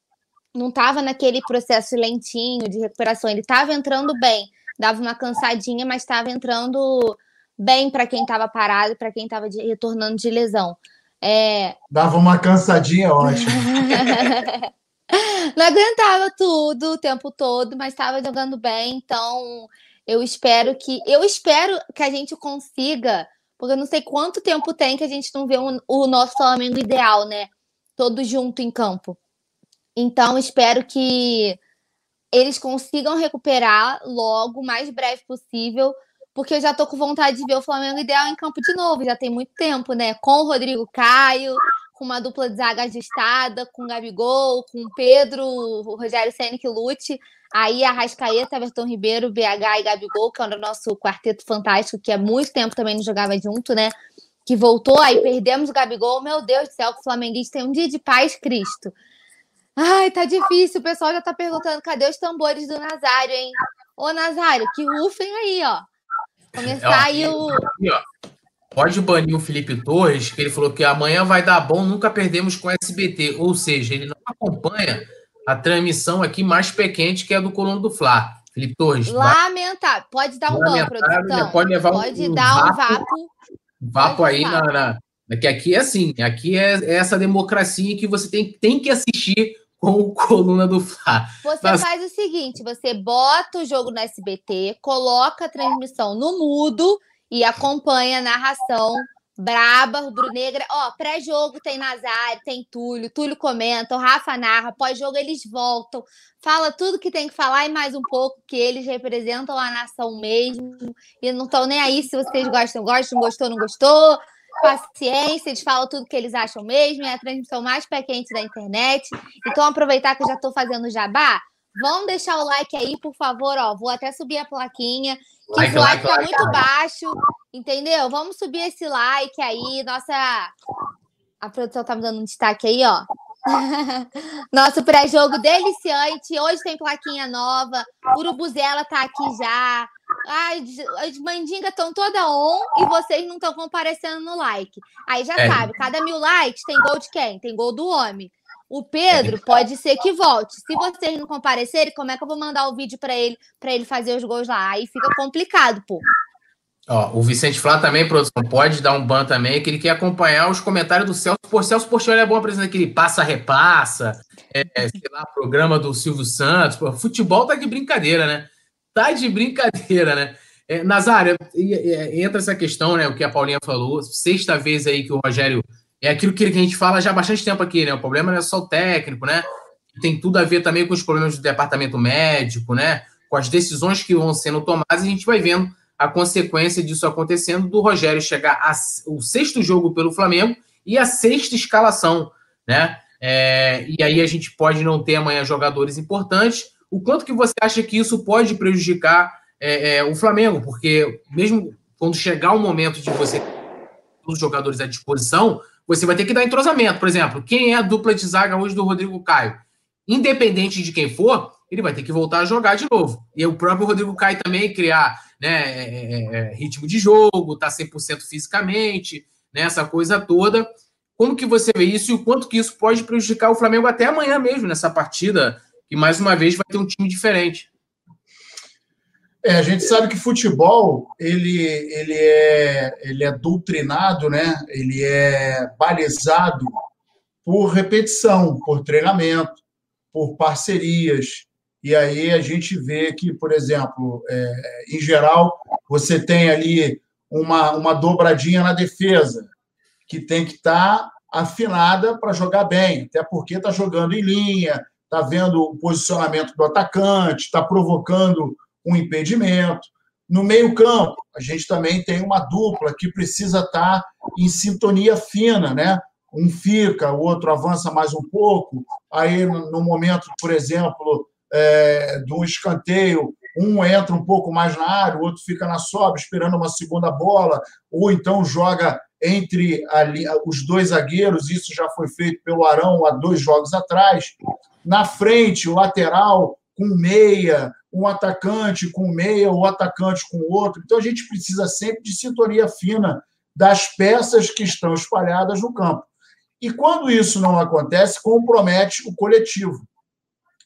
Não estava naquele processo lentinho de recuperação, ele estava entrando bem, dava uma cansadinha, mas estava entrando bem para quem estava parado, para quem estava retornando de lesão. É... Dava uma cansadinha, ótimo. Não aguentava tudo o tempo todo, mas estava jogando bem, então eu espero que eu espero que a gente consiga porque eu não sei quanto tempo tem que a gente não vê um, o nosso Flamengo ideal, né? Todo junto em campo. Então, espero que eles consigam recuperar logo, o mais breve possível, porque eu já tô com vontade de ver o Flamengo ideal em campo de novo, já tem muito tempo, né? Com o Rodrigo Caio, com uma dupla de zaga ajustada, com o Gabigol, com o Pedro, o Rogério Senna que lute. Aí a Rascaeta, Everton Ribeiro, BH e Gabigol, que é o nosso quarteto fantástico, que há muito tempo também não jogava junto, né? Que voltou, aí perdemos o Gabigol. Meu Deus do céu, que o flamenguista tem um dia de paz, Cristo. Ai, tá difícil. O pessoal já tá perguntando: cadê os tambores do Nazário, hein? Ô, Nazário, que rufem aí, ó. Começar aí o. Aqui, ó. Pode banir o Felipe Torres, que ele falou que amanhã vai dar bom, nunca perdemos com o SBT. Ou seja, ele não acompanha a transmissão aqui mais pequena, que é a do Colono do Fla. Felipe Torres. Lamentável. Pode dar um ban, produção. Pode levar pode um, dar um vapo. Vapo aí na, na, Que aqui é assim, aqui é, é essa democracia que você tem, tem que assistir com o coluna do Fla. Você Mas... faz o seguinte: você bota o jogo no SBT, coloca a transmissão no mudo e acompanha a narração braba, rubro-negra. Ó, pré-jogo tem Nazário, tem Túlio, Túlio comenta, o Rafa narra, pós-jogo eles voltam, fala tudo que tem que falar e mais um pouco, que eles representam a nação mesmo e não estão nem aí se vocês gostam, gostam, gostou, não gostou. Paciência, eles falam tudo que eles acham mesmo, é a transmissão mais pé quente da internet. Então, aproveitar que eu já estou fazendo jabá, Vão deixar o like aí, por favor, ó. Vou até subir a plaquinha. Que like, like, like tá like, muito baixo, entendeu? Vamos subir esse like aí. Nossa. A produção tá me dando um destaque aí, ó. Nosso pré-jogo deliciante. Hoje tem plaquinha nova. Urubuzela tá aqui já. Ai, as mandingas estão toda on e vocês não estão comparecendo no like. Aí já é. sabe, cada mil likes tem gol de quem? Tem gol do homem. O Pedro pode ser que volte. Se vocês não comparecerem, como é que eu vou mandar o vídeo para ele, para ele fazer os gols lá? Aí fica complicado, pô. Ó, o Vicente Flá também, produção, pode dar um ban também, que ele quer acompanhar os comentários do Celso. Por Celso Portioli é bom apresentar aquele passa-repassa, é, é, sei lá, programa do Silvio Santos. Pô, futebol tá de brincadeira, né? Tá de brincadeira, né? É, Nazário, entra essa questão, né? O que a Paulinha falou, sexta vez aí que o Rogério é aquilo que a gente fala já há bastante tempo aqui, né? O problema não é só o técnico, né? Tem tudo a ver também com os problemas do departamento médico, né? Com as decisões que vão sendo tomadas, a gente vai vendo a consequência disso acontecendo, do Rogério chegar ao sexto jogo pelo Flamengo e a sexta escalação, né? É, e aí a gente pode não ter amanhã jogadores importantes. O quanto que você acha que isso pode prejudicar é, é, o Flamengo? Porque mesmo quando chegar o momento de você ter os jogadores à disposição, você vai ter que dar entrosamento. Por exemplo, quem é a dupla de zaga hoje do Rodrigo Caio? Independente de quem for, ele vai ter que voltar a jogar de novo. E o próprio Rodrigo Caio também criar né, é, é, é ritmo de jogo, tá 100% fisicamente, né, essa coisa toda. Como que você vê isso e o quanto que isso pode prejudicar o Flamengo até amanhã mesmo, nessa partida, que mais uma vez vai ter um time diferente? É, a gente sabe que futebol ele, ele, é, ele é doutrinado, né? ele é balizado por repetição, por treinamento, por parcerias. E aí a gente vê que, por exemplo, é, em geral, você tem ali uma, uma dobradinha na defesa, que tem que estar tá afinada para jogar bem, até porque está jogando em linha, está vendo o posicionamento do atacante, está provocando um impedimento. No meio-campo, a gente também tem uma dupla que precisa estar em sintonia fina, né? Um fica, o outro avança mais um pouco. Aí, no momento, por exemplo, é, do escanteio, um entra um pouco mais na área, o outro fica na sobra, esperando uma segunda bola, ou então joga entre ali, os dois zagueiros. Isso já foi feito pelo Arão há dois jogos atrás. Na frente, o lateral com meia, um atacante com meia, o atacante com outro. Então a gente precisa sempre de sintonia fina das peças que estão espalhadas no campo. E quando isso não acontece, compromete o coletivo.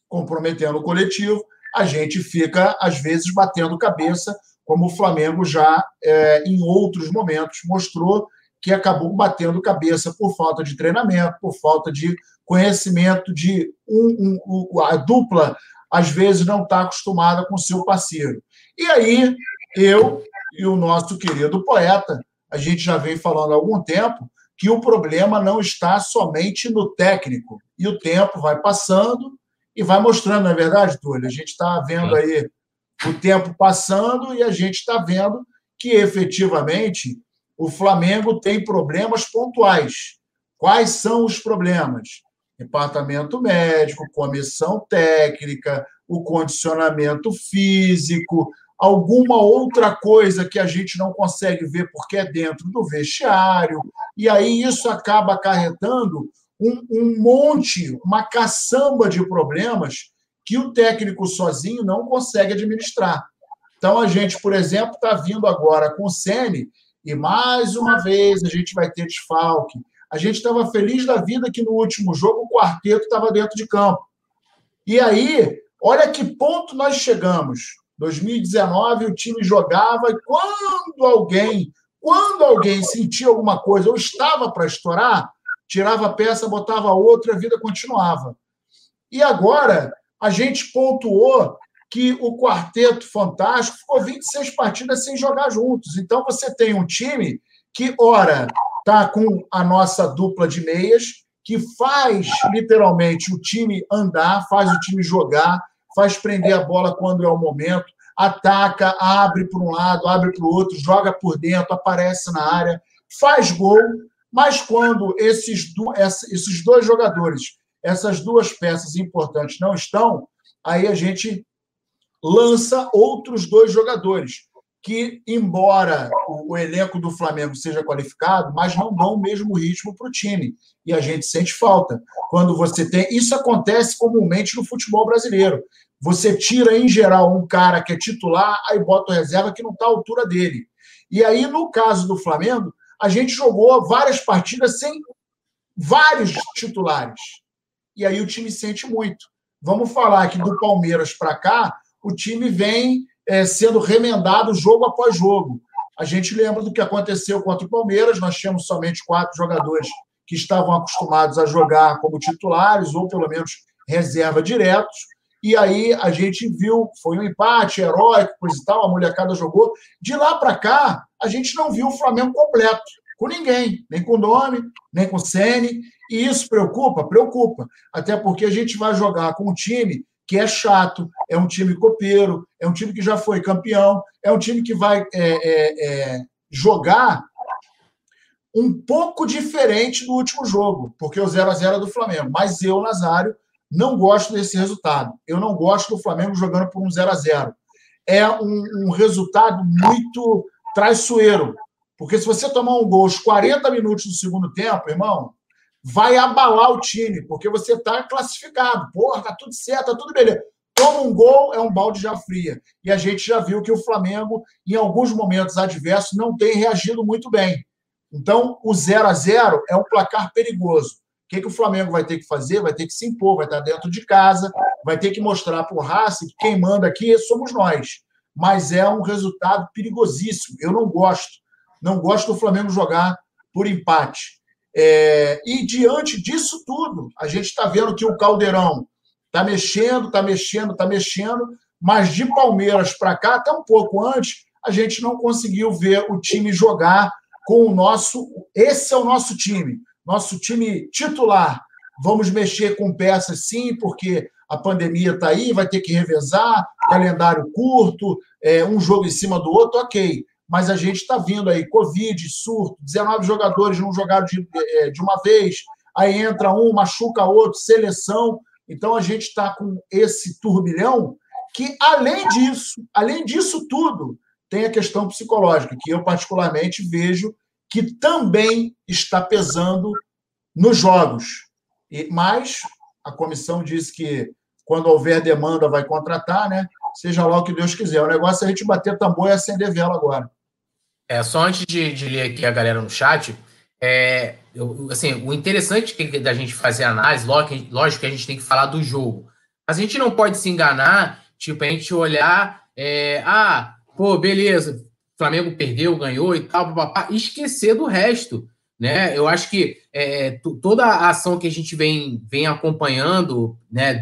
Comprometendo o coletivo, a gente fica, às vezes, batendo cabeça, como o Flamengo já, é, em outros momentos, mostrou que acabou batendo cabeça por falta de treinamento, por falta de conhecimento de um, um, a dupla às vezes não está acostumada com seu parceiro. E aí, eu e o nosso querido poeta, a gente já vem falando há algum tempo que o problema não está somente no técnico. E o tempo vai passando e vai mostrando, não é verdade, Túlio? A gente está vendo aí o tempo passando e a gente está vendo que efetivamente o Flamengo tem problemas pontuais. Quais são os problemas? Departamento médico, comissão técnica, o condicionamento físico, alguma outra coisa que a gente não consegue ver porque é dentro do vestiário, e aí isso acaba acarretando um, um monte, uma caçamba de problemas que o técnico sozinho não consegue administrar. Então, a gente, por exemplo, está vindo agora com o Sene e mais uma vez a gente vai ter desfalque. A gente estava feliz da vida que no último jogo o quarteto estava dentro de campo. E aí, olha que ponto nós chegamos. 2019 o time jogava e quando alguém, quando alguém sentia alguma coisa ou estava para estourar, tirava a peça, botava outra, a vida continuava. E agora a gente pontuou que o quarteto fantástico ficou 26 partidas sem jogar juntos. Então você tem um time que, ora, está com a nossa dupla de meias, que faz literalmente o time andar, faz o time jogar, faz prender a bola quando é o momento, ataca, abre para um lado, abre para o outro, joga por dentro, aparece na área, faz gol, mas quando esses, do, esses dois jogadores, essas duas peças importantes não estão, aí a gente lança outros dois jogadores que, embora o, elenco do Flamengo seja qualificado, mas não dão o mesmo ritmo para o time. E a gente sente falta. Quando você tem. Isso acontece comumente no futebol brasileiro. Você tira, em geral, um cara que é titular, aí bota o reserva que não está à altura dele. E aí, no caso do Flamengo, a gente jogou várias partidas sem vários titulares. E aí o time sente muito. Vamos falar que do Palmeiras para cá, o time vem é, sendo remendado jogo após jogo. A gente lembra do que aconteceu contra o Palmeiras, nós tínhamos somente quatro jogadores que estavam acostumados a jogar como titulares, ou pelo menos reserva diretos. E aí a gente viu, foi um empate heróico, coisa e tal, a molecada jogou. De lá para cá, a gente não viu o Flamengo completo, com ninguém, nem com o Nome, nem com o Sene. E isso preocupa? Preocupa. Até porque a gente vai jogar com um time que é chato, é um time copeiro, é um time que já foi campeão, é um time que vai é, é, é, jogar um pouco diferente do último jogo, porque o 0 a 0 é do Flamengo. Mas eu, Nazário, não gosto desse resultado. Eu não gosto do Flamengo jogando por um 0 a 0 É um, um resultado muito traiçoeiro. Porque se você tomar um gol aos 40 minutos do segundo tempo, irmão, vai abalar o time, porque você está classificado. Porra, tá tudo certo, tá tudo beleza. Toma um gol, é um balde já fria. E a gente já viu que o Flamengo, em alguns momentos adversos, não tem reagido muito bem. Então, o 0 a 0 é um placar perigoso. O que, que o Flamengo vai ter que fazer? Vai ter que se impor, vai estar dentro de casa, vai ter que mostrar para o Racing que quem manda aqui somos nós. Mas é um resultado perigosíssimo. Eu não gosto. Não gosto do Flamengo jogar por empate. É, e diante disso tudo, a gente está vendo que o Caldeirão está mexendo, está mexendo, está mexendo, mas de Palmeiras para cá, até um pouco antes, a gente não conseguiu ver o time jogar com o nosso. Esse é o nosso time, nosso time titular. Vamos mexer com peças sim, porque a pandemia está aí, vai ter que revezar, calendário curto, é, um jogo em cima do outro, ok mas a gente está vindo aí, Covid, surto, 19 jogadores não jogaram de, é, de uma vez, aí entra um, machuca outro, seleção. Então a gente está com esse turbilhão que, além disso, além disso tudo, tem a questão psicológica, que eu particularmente vejo que também está pesando nos jogos. E, mas a comissão disse que quando houver demanda vai contratar, né? Seja lá o que Deus quiser. O negócio é a gente bater tambor e acender vela agora. É, só antes de, de, ler aqui a galera no chat, é, eu, assim, o interessante que, da gente fazer análise, lógico que a gente tem que falar do jogo. Mas a gente não pode se enganar, tipo, a gente olhar, é, ah, pô, beleza, Flamengo perdeu, ganhou e tal, papá, e esquecer do resto. Né? Eu acho que é, toda a ação que a gente vem, vem acompanhando, né,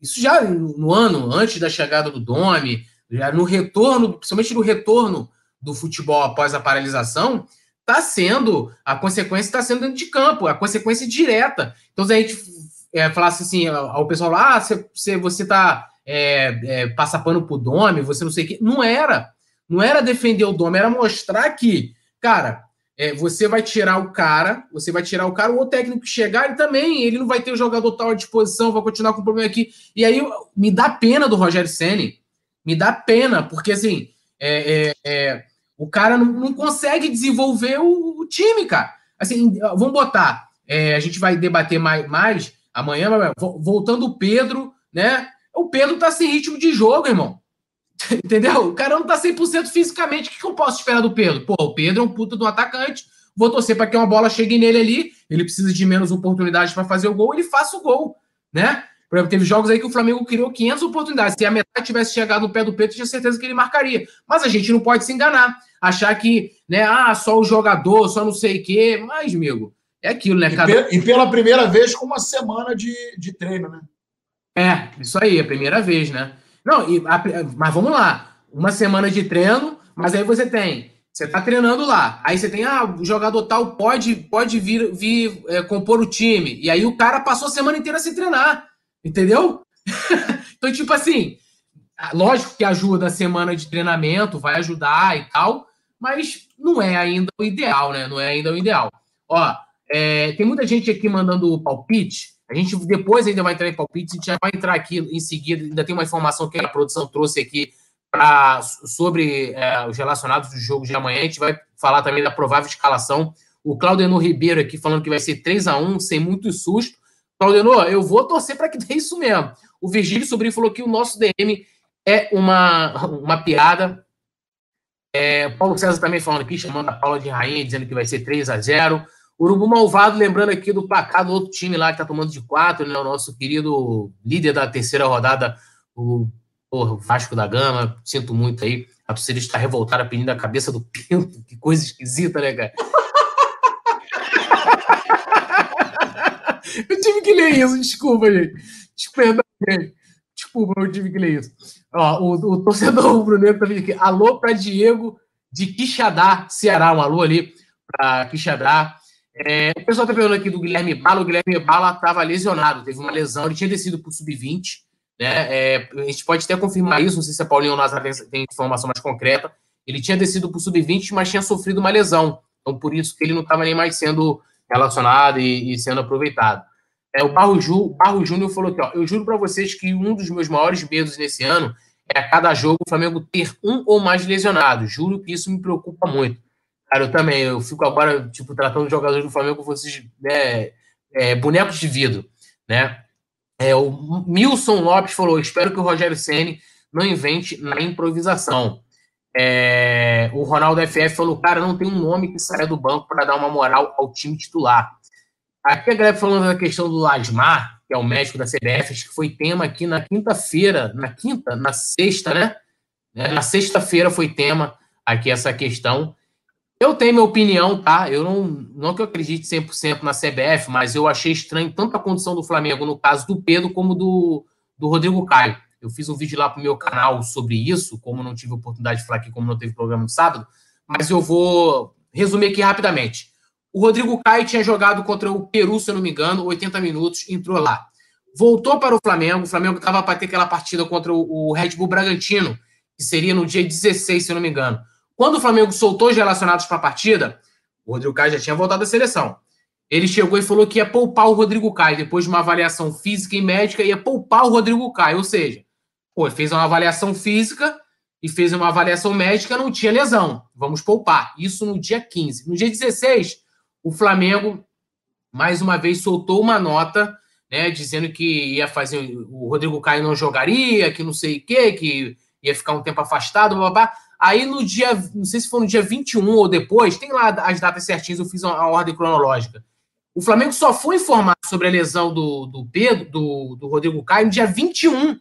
isso já no ano antes da chegada do Dome, já no retorno, principalmente no retorno do futebol após a paralisação está sendo, a consequência está sendo dentro de campo, a consequência direta. Então, se a gente é, falasse assim ao pessoal lá, ah, você, você tá é, é, passa pano pro Dome, você não sei o que. Não era. Não era defender o Dome, era mostrar que, cara, é, você vai tirar o cara, você vai tirar o cara, o técnico chegar, ele também, ele não vai ter o jogador tal à disposição, vai continuar com o problema aqui. E aí me dá pena do Rogério Senni, me dá pena, porque assim, é, é, é o cara não, não consegue desenvolver o, o, time, cara. Assim, vamos botar. é, a gente vai debater mais, mais amanhã, voltando o Pedro, né? O Pedro tá sem ritmo de jogo, irmão. Entendeu? O cara não tá 100% fisicamente. O que, que eu posso esperar do Pedro? Pô, o Pedro é um puta do atacante. Vou torcer para que uma bola chegue nele ali. Ele precisa de menos oportunidades para fazer o gol. Ele faça o gol, né? Por exemplo, teve jogos aí que o Flamengo criou 500 oportunidades. Se a metade tivesse chegado no pé do Pedro, tinha certeza que ele marcaria. Mas a gente não pode se enganar. Achar que, né, ah, só o jogador, só não sei o quê. Mas, amigo, é aquilo, né, cara? E, pela primeira vez com uma semana de, de treino, né? É, isso aí, a primeira vez, né? Não, e, a, mas vamos lá. Uma semana de treino, mas aí você tem. Você tá treinando lá. Aí você tem, ah, o jogador tal pode, pode vir, vir é, compor o time. E aí o cara passou a semana inteira sem treinar. Entendeu? então, tipo assim, lógico que ajuda a semana de treinamento, vai ajudar e tal, mas não é ainda o ideal, né? Não é ainda o ideal. Ó, é, tem muita gente aqui mandando palpite. A gente depois ainda vai entrar em palpite, a gente já vai entrar aqui em seguida. Ainda tem uma informação que a produção trouxe aqui pra, sobre é, os relacionados do jogo de amanhã. A gente vai falar também da provável escalação. O Claudenor Ribeiro aqui falando que vai ser 3 a 1 sem muito susto. Claudenor, eu vou torcer para que dê isso mesmo. O Virgílio Sobrinho falou que o nosso DM é uma, uma piada. É, Paulo César também falando aqui, chamando a Paula de rainha, dizendo que vai ser 3 a 0 Urubu Malvado, lembrando aqui do placar do outro time lá que tá tomando de 4, né? O nosso querido líder da terceira rodada, o, o Vasco da Gama. Sinto muito aí. A torcida está revoltada pedindo a cabeça do Pinto. Que coisa esquisita, né, cara? Eu tive que ler isso, desculpa, gente. Gente. Desculpa, eu tive que ler isso. Ó, o, o torcedor rubro-negro tá vindo aqui. Alô para Diego de Quixadá, Ceará. Um alô ali para Quixadá. É, o pessoal tá perguntando aqui do Guilherme Bala. O Guilherme Bala estava lesionado, teve uma lesão, ele tinha descido para o sub-20. Né? É, a gente pode até confirmar isso, não sei se a Paulinho Nazaré tem informação mais concreta. Ele tinha descido para o sub-20, mas tinha sofrido uma lesão. Então, por isso que ele não estava nem mais sendo relacionado e, e sendo aproveitado. É, o Barro, Ju, Barro Júnior falou aqui, ó, eu juro para vocês que um dos meus maiores medos nesse ano é a cada jogo o Flamengo ter um ou mais lesionados. Juro que isso me preocupa muito. Cara, eu também, eu fico agora, tipo, tratando os jogadores do Flamengo como vocês, né, é, bonecos de vidro, né? É, o Milson Lopes falou, espero que o Rogério Ceni não invente na improvisação. É, o Ronaldo FF falou, cara, não tem um nome que saia do banco para dar uma moral ao time titular. Aqui a galera falando da questão do Lasmar, que é o médico da CBF, acho que foi tema aqui na quinta-feira, na quinta, na sexta, né? É, na sexta-feira foi tema aqui essa questão. Eu tenho minha opinião, tá? Eu não, não que eu acredite 100% na CBF, mas eu achei estranho tanto a condição do Flamengo, no caso do Pedro, como do, do Rodrigo Caio. Eu fiz um vídeo lá pro meu canal sobre isso, como não tive oportunidade de falar aqui, como não teve programa no sábado, mas eu vou resumir aqui rapidamente. O Rodrigo Caio tinha jogado contra o Peru, se eu não me engano, 80 minutos, entrou lá. Voltou para o Flamengo, o Flamengo estava para ter aquela partida contra o Red Bull Bragantino, que seria no dia 16, se eu não me engano. Quando o Flamengo soltou os relacionados para a partida, o Rodrigo Caio já tinha voltado da seleção. Ele chegou e falou que ia poupar o Rodrigo Caio, depois de uma avaliação física e médica, ia poupar o Rodrigo Caio. Ou seja, pô, fez uma avaliação física e fez uma avaliação médica, não tinha lesão. Vamos poupar. Isso no dia 15. No dia 16, o Flamengo, mais uma vez, soltou uma nota, né, dizendo que ia fazer. O Rodrigo Caio não jogaria, que não sei o quê, que ia ficar um tempo afastado, babá. Aí no dia, não sei se foi no dia 21 ou depois, tem lá as datas certinhas, eu fiz a ordem cronológica. O Flamengo só foi informar sobre a lesão do, do Pedro, do, do Rodrigo Caio, no dia 21,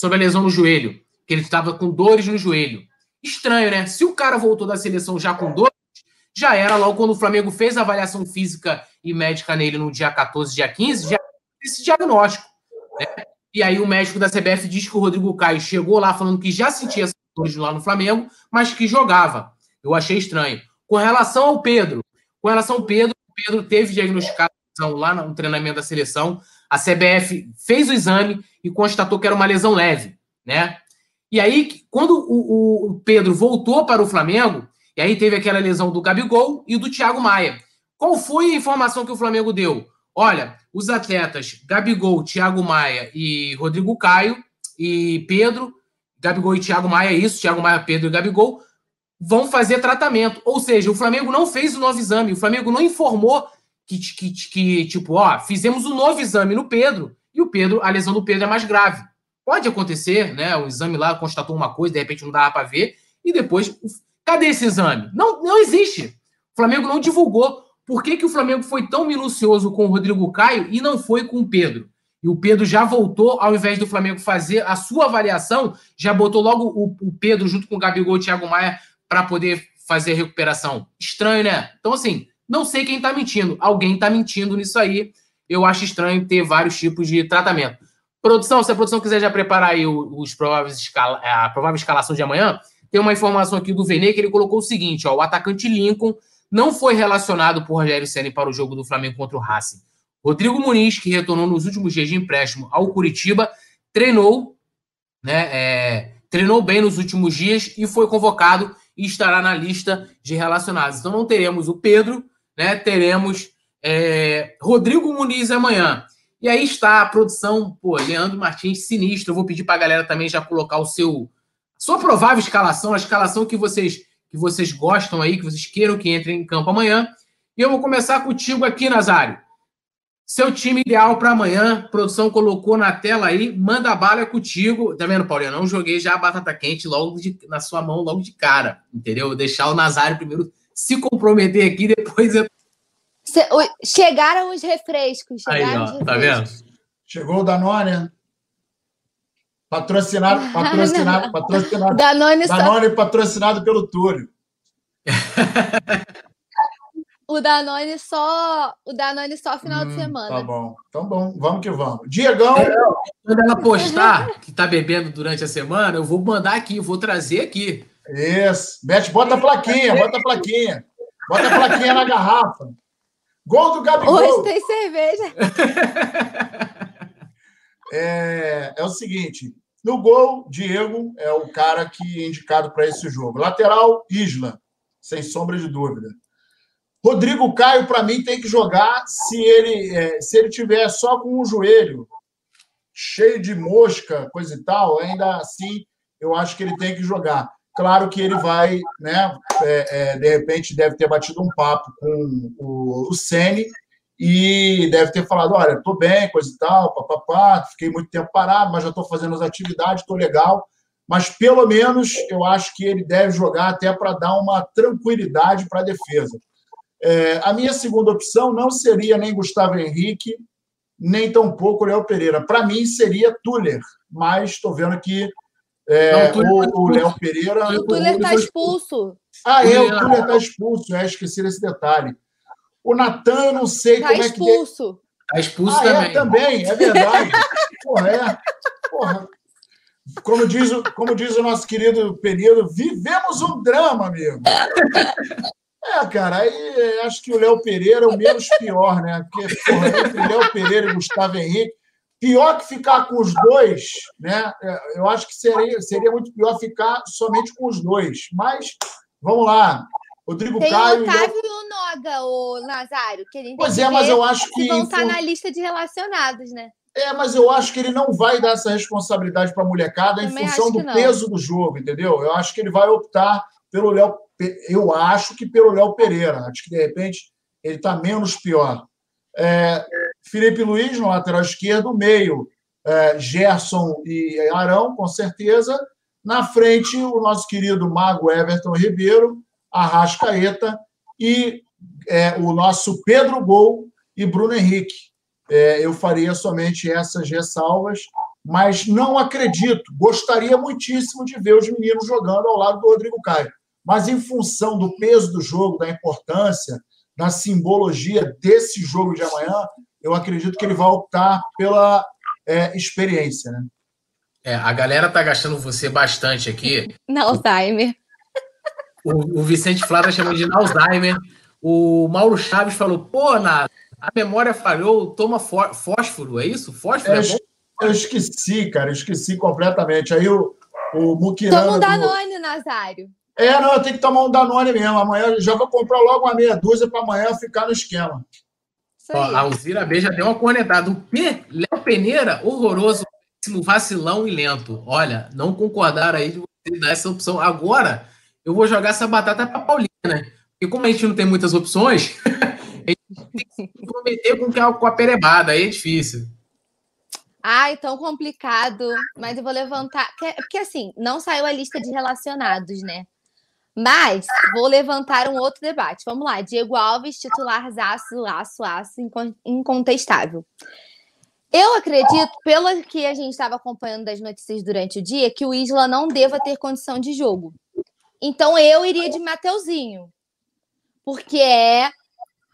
sobre a lesão no joelho, que ele estava com dores no joelho. Estranho, né? Se o cara voltou da seleção já com dores, já era logo quando o Flamengo fez a avaliação física e médica nele no dia 14, dia 15, já esse diagnóstico. Né? E aí o médico da CBF diz que o Rodrigo Caio chegou lá falando que já sentia essas dores lá no Flamengo, mas que jogava. Eu achei estranho. Com relação ao Pedro, com relação ao Pedro, o Pedro teve diagnosticação lá no treinamento da seleção. A CBF fez o exame e constatou que era uma lesão leve, né? E aí, quando o, o Pedro voltou para o Flamengo, e aí teve aquela lesão do Gabigol e do Thiago Maia. Qual foi a informação que o Flamengo deu? Olha, os atletas Gabigol, Thiago Maia e Rodrigo Caio e Pedro, Gabigol e Thiago Maia, isso, Thiago Maia, Pedro e Gabigol, vão fazer tratamento. Ou seja, o Flamengo não fez o novo exame, o Flamengo não informou que, que, que, tipo, ó, fizemos um novo exame no Pedro e o Pedro, a lesão do Pedro é mais grave. Pode acontecer, né? O exame lá constatou uma coisa, de repente não dava para ver, e depois, cadê esse exame? Não, não existe. O Flamengo não divulgou. Por que, que o Flamengo foi tão minucioso com o Rodrigo Caio e não foi com o Pedro? E o Pedro já voltou, ao invés do Flamengo fazer a sua avaliação, já botou logo o, o Pedro junto com o Gabigol e o Thiago Maia para poder fazer a recuperação. Estranho, né? Então, assim, não sei quem está mentindo. Alguém está mentindo nisso aí. Eu acho estranho ter vários tipos de tratamento. Produção, se a produção quiser já preparar aí os prováveis escala, a provável escalação de amanhã, tem uma informação aqui do Vene que ele colocou o seguinte: ó, o atacante Lincoln não foi relacionado por Rogério Senna para o jogo do Flamengo contra o Racing. Rodrigo Muniz, que retornou nos últimos dias de empréstimo ao Curitiba, treinou, né, é, treinou bem nos últimos dias e foi convocado e estará na lista de relacionados. Então não teremos o Pedro, né, teremos é, Rodrigo Muniz amanhã. E aí está a produção, pô, Leandro Martins, sinistro. Eu vou pedir para a galera também já colocar o seu sua provável escalação, a escalação que vocês que vocês gostam aí, que vocês queiram que entre em campo amanhã. E eu vou começar contigo aqui, Nazário. Seu time ideal para amanhã, produção colocou na tela aí, manda bala contigo. Tá vendo, Paulinho? Eu não joguei já a batata quente logo de, na sua mão, logo de cara, entendeu? Deixar o Nazário primeiro se comprometer aqui, depois eu Chegaram os refrescos. Chegaram Aí, ó, tá vendo? Chegou o Danone. Patrocinado, patrocinado, patrocinado. Danone, Danone só... patrocinado pelo Túlio. o Danone só, o Danone só final hum, de semana. Tá bom. Então bom, vamos que vamos. Diegão. Quando ela postar que tá bebendo durante a semana, eu vou mandar aqui, eu vou trazer aqui. Isso. Bete, bota a plaquinha, bota a plaquinha. Bota a plaquinha na garrafa. Gol do Gabigol. Hoje tem cerveja. é, é o seguinte: no gol, Diego é o cara que é indicado para esse jogo. Lateral, Isla, sem sombra de dúvida. Rodrigo Caio, para mim, tem que jogar se ele, é, se ele tiver só com o joelho cheio de mosca, coisa e tal, ainda assim eu acho que ele tem que jogar. Claro que ele vai, né? É, é, de repente deve ter batido um papo com o, o Sene e deve ter falado: olha, estou bem, coisa e tal, papapá, fiquei muito tempo parado, mas já estou fazendo as atividades, estou legal. Mas pelo menos eu acho que ele deve jogar até para dar uma tranquilidade para a defesa. É, a minha segunda opção não seria nem Gustavo Henrique, nem tampouco Léo Pereira. Para mim seria Tuller, mas estou vendo que é, não, o, o Léo Pereira. O Tuller está expulso. Ah, é, o Tuller está expulso. É, esqueci desse detalhe. O Natan, eu não sei tá como expulso. é que. Está Tá expulso ah, também. É, também, é verdade. Porra, é. Porra. Como diz, como diz o nosso querido Pereira, vivemos um drama, amigo. É, cara, aí acho que o Léo Pereira é o menos pior, né? Porque, porra, entre Léo Pereira e Gustavo Henrique, Pior que ficar com os dois, né? É, eu acho que seria, seria muito pior ficar somente com os dois. Mas vamos lá. Rodrigo tem Caio. o Otávio e o Noga, o Nazário. Que gente pois é, mas eu acho que. Vão estar na lista de relacionados, né? É, mas eu acho que ele não vai dar essa responsabilidade para a molecada Também em função do peso do jogo, entendeu? Eu acho que ele vai optar pelo Léo. Eu acho que pelo Léo Pereira. Acho que, de repente, ele está menos pior. É, Felipe Luiz no lateral esquerdo, meio é, Gerson e Arão, com certeza. Na frente, o nosso querido mago Everton Ribeiro, Arrascaeta e é, o nosso Pedro Gol e Bruno Henrique. É, eu faria somente essas ressalvas, mas não acredito. Gostaria muitíssimo de ver os meninos jogando ao lado do Rodrigo Caio. Mas em função do peso do jogo, da importância, da simbologia desse jogo de amanhã, eu acredito que ele vai optar pela é, experiência, né? É, a galera tá gastando você bastante aqui. Na Alzheimer. O, o Vicente Flávio chamou de Alzheimer. O Mauro Chaves falou: pô, na, a memória falhou, toma fósforo, é isso? Fósforo é, é Eu esqueci, cara, eu esqueci completamente. Aí o, o Mukirana... Toma um Danone, do... Nazário. É, não, eu tenho que tomar um Danone mesmo. Amanhã já vou comprar logo uma meia dúzia para amanhã ficar no esquema. Ó, a Alzira B já deu uma cornetada. O quê? Léo Peneira, horroroso, vacilão e lento. Olha, não concordaram aí de você dar essa opção. Agora, eu vou jogar essa batata para Paulinha, né? Porque como a gente não tem muitas opções, a gente Prometer com, que, com a perebada, aí é difícil. Ai, tão complicado. Mas eu vou levantar. Porque assim, não saiu a lista de relacionados, né? Mas vou levantar um outro debate. Vamos lá. Diego Alves, titular zaço, aço, aço, incontestável. Eu acredito, pelo que a gente estava acompanhando das notícias durante o dia, que o Isla não deva ter condição de jogo. Então eu iria de Mateuzinho. Porque é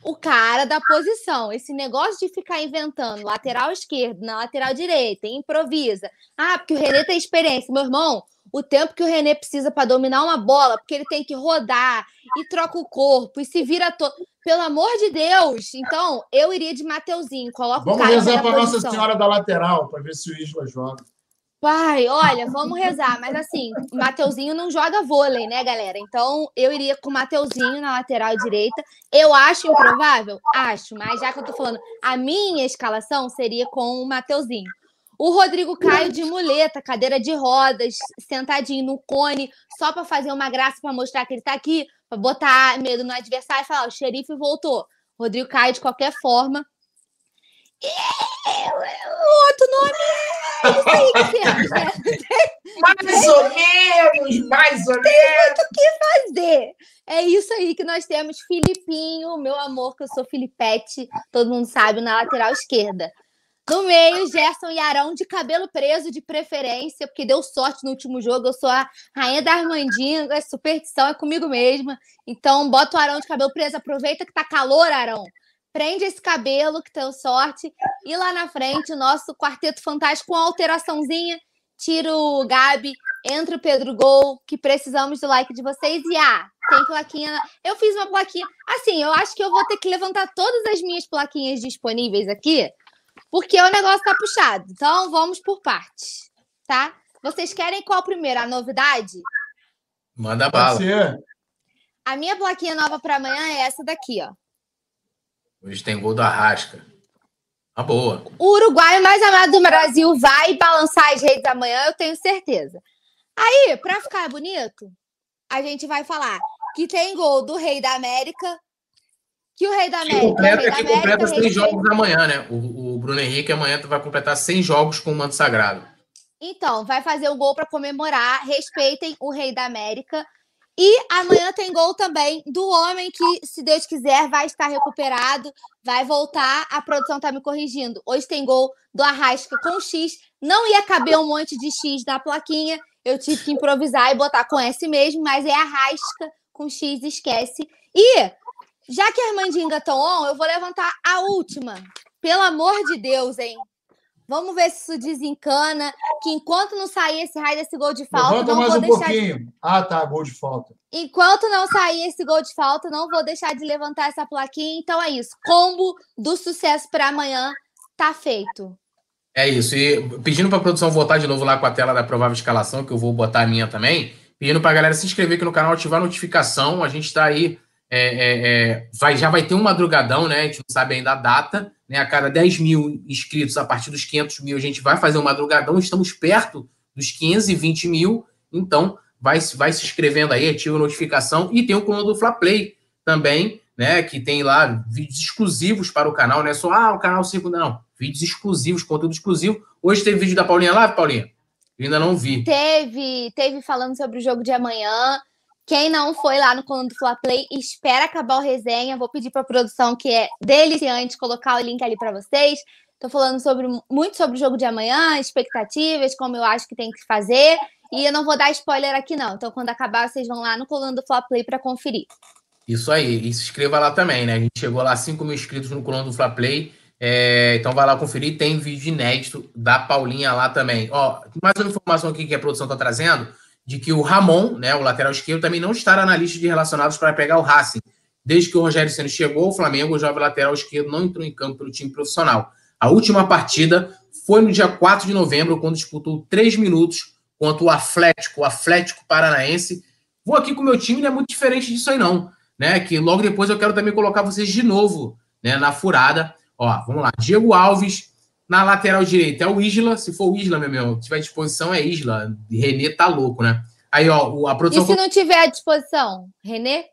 o cara da posição. Esse negócio de ficar inventando lateral esquerdo, na lateral direita, improvisa. Ah, porque o Renê tem experiência. Meu irmão, o tempo que o René precisa para dominar uma bola, porque ele tem que rodar e troca o corpo e se vira todo. Pelo amor de Deus! Então, eu iria de Mateuzinho. Coloca vamos o cara rezar para Nossa Senhora da lateral, para ver se o Isla joga. Pai, olha, vamos rezar, mas assim, o Mateuzinho não joga vôlei, né, galera? Então, eu iria com o Mateuzinho na lateral direita. Eu acho improvável? Acho, mas já que eu tô falando, a minha escalação seria com o Mateuzinho. O Rodrigo Caio de muleta, cadeira de rodas, sentadinho no cone, só para fazer uma graça para mostrar que ele está aqui, para botar medo no adversário e falar: o xerife voltou. Rodrigo Caio, de qualquer forma. E... O outro nome é isso aí que temos? Mais ou menos, mais ou menos. Tem muito o que fazer. É isso aí que nós temos. Filipinho, meu amor, que eu sou Filipete, todo mundo sabe, na lateral esquerda. No meio, Gerson e Arão de cabelo preso, de preferência, porque deu sorte no último jogo. Eu sou a rainha da Armandinha, é superstição, é comigo mesma. Então, bota o Arão de cabelo preso. Aproveita que tá calor, Arão. Prende esse cabelo, que deu sorte. E lá na frente, o nosso quarteto fantástico com alteraçãozinha. Tira o Gabi, entra o Pedro Gol, que precisamos do like de vocês. E ah, tem plaquinha. Eu fiz uma plaquinha. Assim, eu acho que eu vou ter que levantar todas as minhas plaquinhas disponíveis aqui porque o negócio tá puxado. Então, vamos por partes, tá? Vocês querem qual primeiro? A novidade? Manda bala. A minha plaquinha nova para amanhã é essa daqui, ó. Hoje tem gol do Arrasca. Uma boa. O Uruguai mais amado do Brasil vai balançar as redes amanhã, eu tenho certeza. Aí, para ficar bonito, a gente vai falar que tem gol do Rei da América, que o Rei da América. Que completa, que América, completa 100 jogos amanhã, né? O, o, Bruno Henrique amanhã vai completar 100 jogos com o manto sagrado. Então, vai fazer o gol para comemorar. Respeitem o Rei da América. E amanhã tem gol também do homem que, se Deus quiser, vai estar recuperado, vai voltar. A produção está me corrigindo. Hoje tem gol do Arrasca com X. Não ia caber um monte de X na plaquinha. Eu tive que improvisar e botar com S mesmo, mas é Arrasca com X, esquece. E já que a Armandinha estão on, eu vou levantar a última. Pelo amor de Deus, hein? Vamos ver se isso desencana. Que enquanto não sair esse raio desse gol de falta, Levanta não mais vou um deixar. Pouquinho. De... Ah, tá, gol de falta. Enquanto não sair esse gol de falta, não vou deixar de levantar essa plaquinha. Então é isso. Combo do sucesso para amanhã tá feito. É isso. E pedindo para a produção voltar de novo lá com a tela da provável escalação, que eu vou botar a minha também. Pedindo para a galera se inscrever aqui no canal, ativar a notificação. A gente está aí é, é, é, vai, já vai ter um madrugadão, né? A gente não sabe ainda a data, né? A cada 10 mil inscritos, a partir dos 500 mil, a gente vai fazer um madrugadão. Estamos perto dos 520 mil, então vai, vai se inscrevendo aí, ativa a notificação. E tem o canal do Fla Play também, né? Que tem lá vídeos exclusivos para o canal, não é só ah, o canal 5, não. Vídeos exclusivos, conteúdo exclusivo. Hoje teve vídeo da Paulinha lá, Paulinha? Eu ainda não vi. Teve, teve falando sobre o jogo de amanhã. Quem não foi lá no coluna do Fla Play, espera acabar o resenha. Vou pedir para a produção, que é deliciante, colocar o link ali para vocês. Estou falando sobre, muito sobre o jogo de amanhã, expectativas, como eu acho que tem que fazer. E eu não vou dar spoiler aqui, não. Então, quando acabar, vocês vão lá no coluna do Fla Play para conferir. Isso aí. E se inscreva lá também, né? A gente chegou lá 5 mil inscritos no coluna do Fla Play. É, então vai lá conferir. Tem vídeo inédito da Paulinha lá também. Ó, mais uma informação aqui que a produção está trazendo de que o Ramon, né, o lateral esquerdo, também não estará na lista de relacionados para pegar o Racing. Desde que o Rogério Senna chegou, o Flamengo, o jovem lateral esquerdo, não entrou em campo pelo time profissional. A última partida foi no dia 4 de novembro, quando disputou três minutos contra o Atlético, o Atlético Paranaense. Vou aqui com o meu time, não é muito diferente disso aí, não. Né? Que logo depois eu quero também colocar vocês de novo né, na furada. Ó, vamos lá. Diego Alves, na lateral direita é o Isla. Se for o Isla, meu irmão, tiver disposição, é Isla. Renê tá louco, né? Aí, ó, a produção. E se não tiver à disposição? Renê?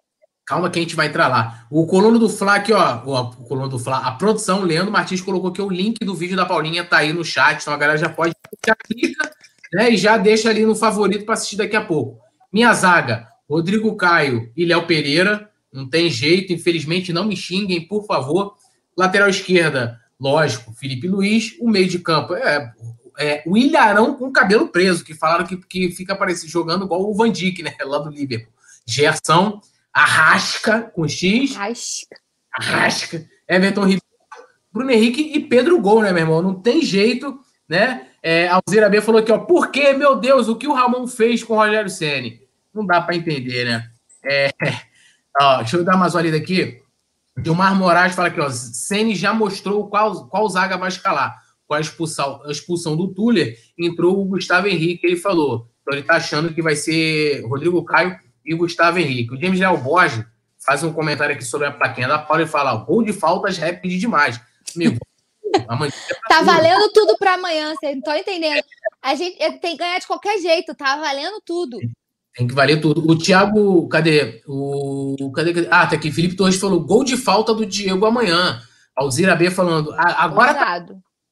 Calma que a gente vai entrar lá. O colono do Fla aqui, ó. O, colono do Fla, a produção, Leandro Martins colocou que o link do vídeo da Paulinha tá aí no chat, então a galera já pode já clica, né? E já deixa ali no favorito para assistir daqui a pouco. Minha zaga, Rodrigo Caio e Léo Pereira. Não tem jeito, infelizmente, não me xinguem, por favor. Lateral esquerda, lógico, Felipe Luiz. O meio de campo é, é o Ilharão com cabelo preso, que falaram que, que fica parecendo jogando igual o Van Dijk, né? Lá do Liverpool. Gerson, Arrasca com X. Arrasca. Arrasca. Everton Ribeiro, Bruno Henrique e Pedro Gol, né, meu irmão? Não tem jeito, né? É, Alzira B falou aqui, ó, por que, meu Deus, o que o Ramon fez com o Rogério Ceni? Não dá para entender, né? É, ó, deixa eu dar uma olhada aqui. Gilmar Moraes fala aqui, ó, Ceni já mostrou qual, qual zaga vai escalar. Com a expulsão, a expulsão do Tuller, entrou o Gustavo Henrique, ele falou. Então ele tá achando que vai ser Rodrigo Caio e Gustavo Henrique. O James Léo Borges faz um comentário aqui sobre a plaquinha da Paula e fala: gol de faltas pedir demais. Amigo, amanhã é tá valendo tudo para amanhã, vocês não estão entendendo. A gente tem que ganhar de qualquer jeito, tá valendo tudo. Tem que valer tudo. O Thiago, cadê? O, cadê, cadê? Ah, tá aqui. Felipe Torres falou: gol de falta do Diego amanhã. Alzira B falando: agora. Tá,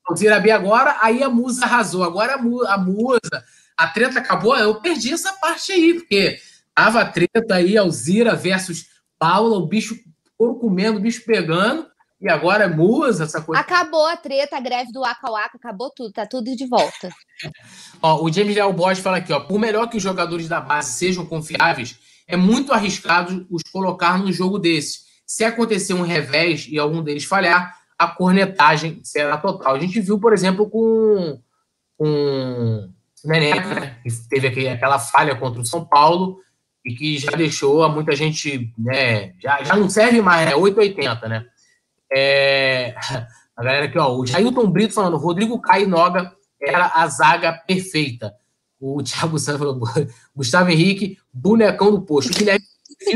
Alzira B agora, aí a musa arrasou. Agora a, mu, a musa, a treta acabou. Eu perdi essa parte aí, porque tava a treta aí, Alzira versus Paula, o bicho couro comendo, o bicho pegando. E agora é musa, essa coisa. Acabou a treta, a greve do Waka Waka, acabou tudo, tá tudo de volta. ó, o James Leal Bosch fala aqui, ó, por melhor que os jogadores da base sejam confiáveis, é muito arriscado os colocar num jogo desse. Se acontecer um revés e algum deles falhar, a cornetagem será total. A gente viu, por exemplo, com, com o né, que teve aquele, aquela falha contra o São Paulo e que já deixou a muita gente, né, já, já não serve mais, é 880, né? É, a galera aqui, ó, o Jailton Brito falando, Rodrigo Caio Noga era a zaga perfeita. O Thiago Santos falou, Gustavo Henrique, bonecão do posto. O Guilherme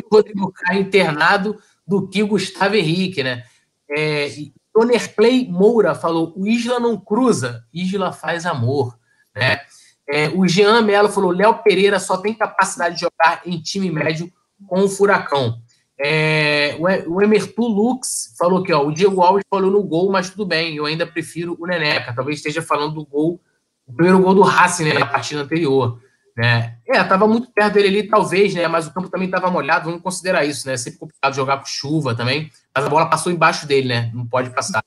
o Rodrigo Caio internado do que o Gustavo Henrique, né? É, Tonerplay Moura falou, o Isla não cruza, Isla faz amor, né? É, o Jean Melo falou, Léo Pereira só tem capacidade de jogar em time médio com o Furacão. É, o Emertu Lux falou que o Diego Alves falou no gol, mas tudo bem, eu ainda prefiro o Neneca. Talvez esteja falando do gol, o primeiro gol do Racing, né, na partida anterior. Né? É, tava muito perto dele ali, talvez, né? Mas o campo também estava molhado, vamos considerar isso, né? Sempre complicado jogar com chuva também, mas a bola passou embaixo dele, né? Não pode passar.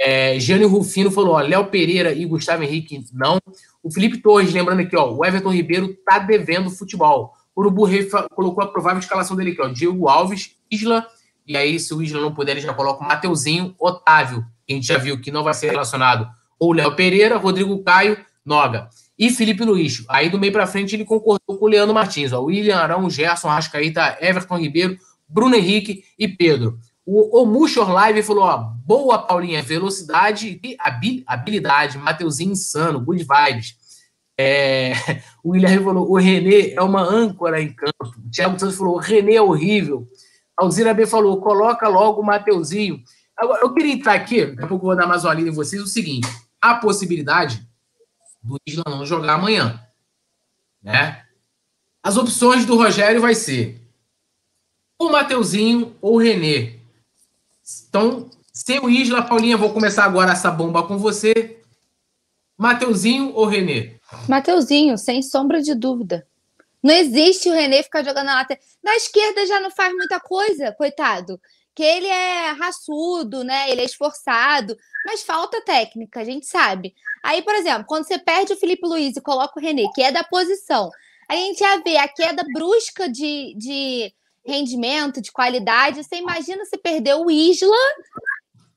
É, Jânio Rufino falou: Léo Pereira e Gustavo Henrique, não. O Felipe Torres, lembrando aqui, ó, o Everton Ribeiro tá devendo futebol. O Urubu Rei colocou a provável escalação dele aqui, ó. Diego Alves, Isla, e aí, se o Isla não puder, ele já coloca o Mateuzinho, Otávio, que a gente já viu que não vai ser relacionado, ou Léo Pereira, Rodrigo Caio, Noga. E Felipe Luiz. Aí do meio para frente ele concordou com o Leandro Martins, ó. William Arão, Gerson, Arrascaíta, Everton Ribeiro, Bruno Henrique e Pedro. O Omushor Live falou: ó, boa, Paulinha, velocidade e habilidade. Mateuzinho insano, good vibes. É, o Guilherme falou: o René é uma âncora em campo. O Thiago Santos falou: o René é horrível. Alzira B falou: coloca logo o Mateuzinho. Agora, eu queria entrar aqui, daqui a pouco eu vou dar mais uma linha em vocês. O seguinte: a possibilidade do Isla não jogar amanhã. Né? As opções do Rogério vai ser o Mateuzinho ou o René. Então, sem o Isla, Paulinha, vou começar agora essa bomba com você. Mateuzinho ou René? Mateuzinho, sem sombra de dúvida. Não existe o René ficar jogando na lateral. Na esquerda já não faz muita coisa, coitado. Que ele é raçudo, né? Ele é esforçado, mas falta técnica, a gente sabe. Aí, por exemplo, quando você perde o Felipe Luiz e coloca o René, que é da posição, a gente já vê a queda brusca de, de rendimento, de qualidade. Você imagina se perder o Isla,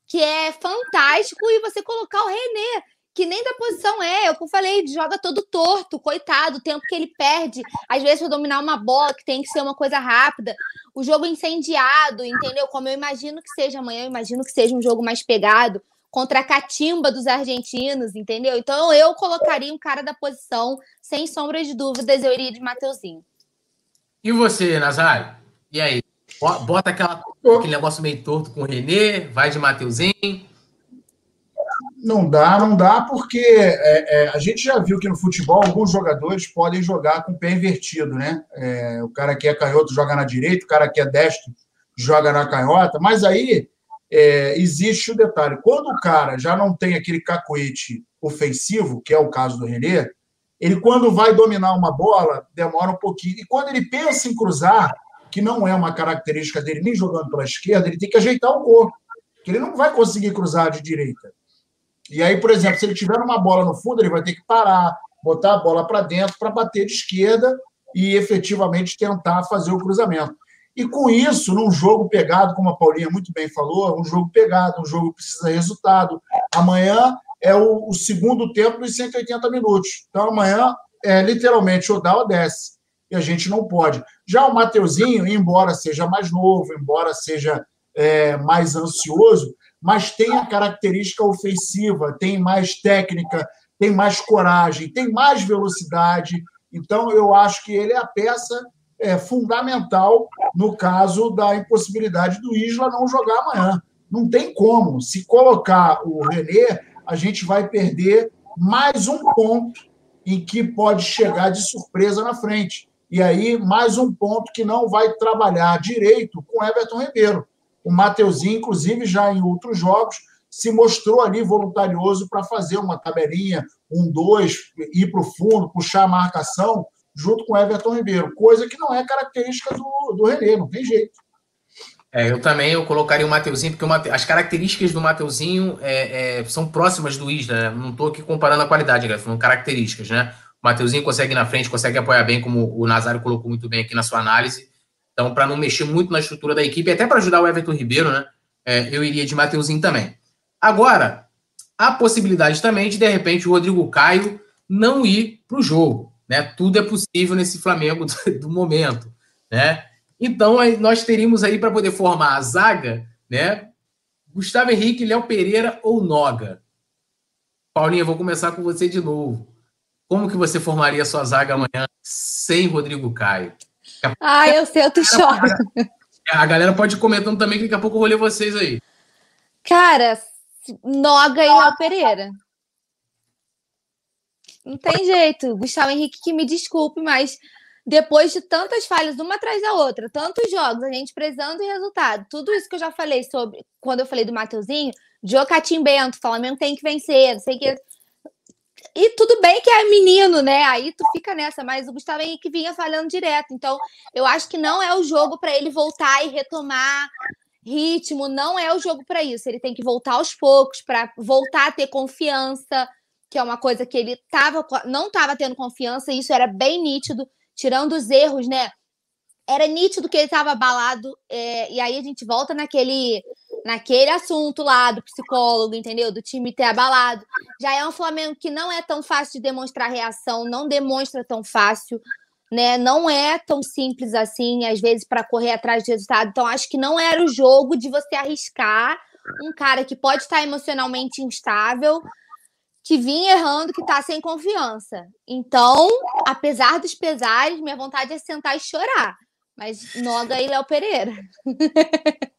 que é fantástico, e você colocar o René que nem da posição é. Eu falei, joga todo torto, coitado, o tempo que ele perde, às vezes, para dominar uma bola que tem que ser uma coisa rápida. O jogo incendiado, entendeu? Como eu imagino que seja amanhã, eu imagino que seja um jogo mais pegado contra a catimba dos argentinos, entendeu? Então eu colocaria um cara da posição, sem sombra de dúvidas, eu iria de Mateuzinho. E você, Nazário? E aí? Bota aquela, aquele negócio meio torto com o Renê, vai de Mateuzinho. Não dá, não dá, porque é, é, a gente já viu que no futebol alguns jogadores podem jogar com o pé invertido, né? É, o cara que é canhoto joga na direita, o cara que é destro joga na canhota, mas aí é, existe o detalhe: quando o cara já não tem aquele cacoete ofensivo, que é o caso do René, ele, quando vai dominar uma bola, demora um pouquinho. E quando ele pensa em cruzar, que não é uma característica dele, nem jogando pela esquerda, ele tem que ajeitar o corpo, que ele não vai conseguir cruzar de direita. E aí, por exemplo, se ele tiver uma bola no fundo, ele vai ter que parar, botar a bola para dentro para bater de esquerda e efetivamente tentar fazer o cruzamento. E com isso, num jogo pegado, como a Paulinha muito bem falou, um jogo pegado, um jogo que precisa de resultado. Amanhã é o, o segundo tempo dos 180 minutos. Então amanhã é literalmente ou dá ou desce. E a gente não pode. Já o Mateuzinho, embora seja mais novo, embora seja é, mais ansioso, mas tem a característica ofensiva, tem mais técnica, tem mais coragem, tem mais velocidade. Então, eu acho que ele é a peça é, fundamental no caso da impossibilidade do Isla não jogar amanhã. Não tem como. Se colocar o René, a gente vai perder mais um ponto em que pode chegar de surpresa na frente. E aí, mais um ponto que não vai trabalhar direito com Everton Ribeiro. O Mateuzinho, inclusive, já em outros jogos, se mostrou ali voluntarioso para fazer uma tabelinha, um dois, ir para o fundo, puxar a marcação, junto com Everton Ribeiro, coisa que não é característica do, do René, não tem jeito. É, eu também eu colocaria o Mateuzinho, porque o Mate... as características do Mateuzinho é, é, são próximas do Isla, né? não estou aqui comparando a qualidade, né? são características, né? O Mateuzinho consegue ir na frente, consegue apoiar bem, como o Nazário colocou muito bem aqui na sua análise. Então, para não mexer muito na estrutura da equipe, até para ajudar o Everton Ribeiro, né? É, eu iria de Mateuzinho também. Agora, a possibilidade também de, de repente, o Rodrigo Caio não ir para o jogo. Né? Tudo é possível nesse Flamengo do, do momento. Né? Então, aí, nós teríamos aí para poder formar a zaga, né? Gustavo Henrique, Léo Pereira ou Noga. Paulinha, vou começar com você de novo. Como que você formaria sua zaga amanhã sem Rodrigo Caio? Ah, eu sei, eu tô choro. A galera pode ir comentando também que daqui a pouco eu vou ler vocês aí. Cara, Noga e Léo Pereira. Não tem jeito. Gustavo Henrique, que me desculpe, mas depois de tantas falhas, uma atrás da outra, tantos jogos, a gente precisando de resultado, tudo isso que eu já falei sobre, quando eu falei do Mateuzinho, Jocatim Bento, Flamengo tem que vencer, não sei que. E tudo bem que é menino, né? Aí tu fica nessa, mas o Gustavo Henrique vinha falhando direto. Então, eu acho que não é o jogo para ele voltar e retomar ritmo, não é o jogo para isso. Ele tem que voltar aos poucos, para voltar a ter confiança, que é uma coisa que ele tava, não estava tendo confiança, e isso era bem nítido, tirando os erros, né? Era nítido que ele estava abalado, é, e aí a gente volta naquele naquele assunto lá do psicólogo, entendeu? Do time ter abalado. Já é um Flamengo que não é tão fácil de demonstrar reação, não demonstra tão fácil, né? Não é tão simples assim, às vezes, para correr atrás de resultado. Então, acho que não era o jogo de você arriscar um cara que pode estar emocionalmente instável, que vinha errando, que está sem confiança. Então, apesar dos pesares, minha vontade é sentar e chorar. Mas Noga e Léo Pereira.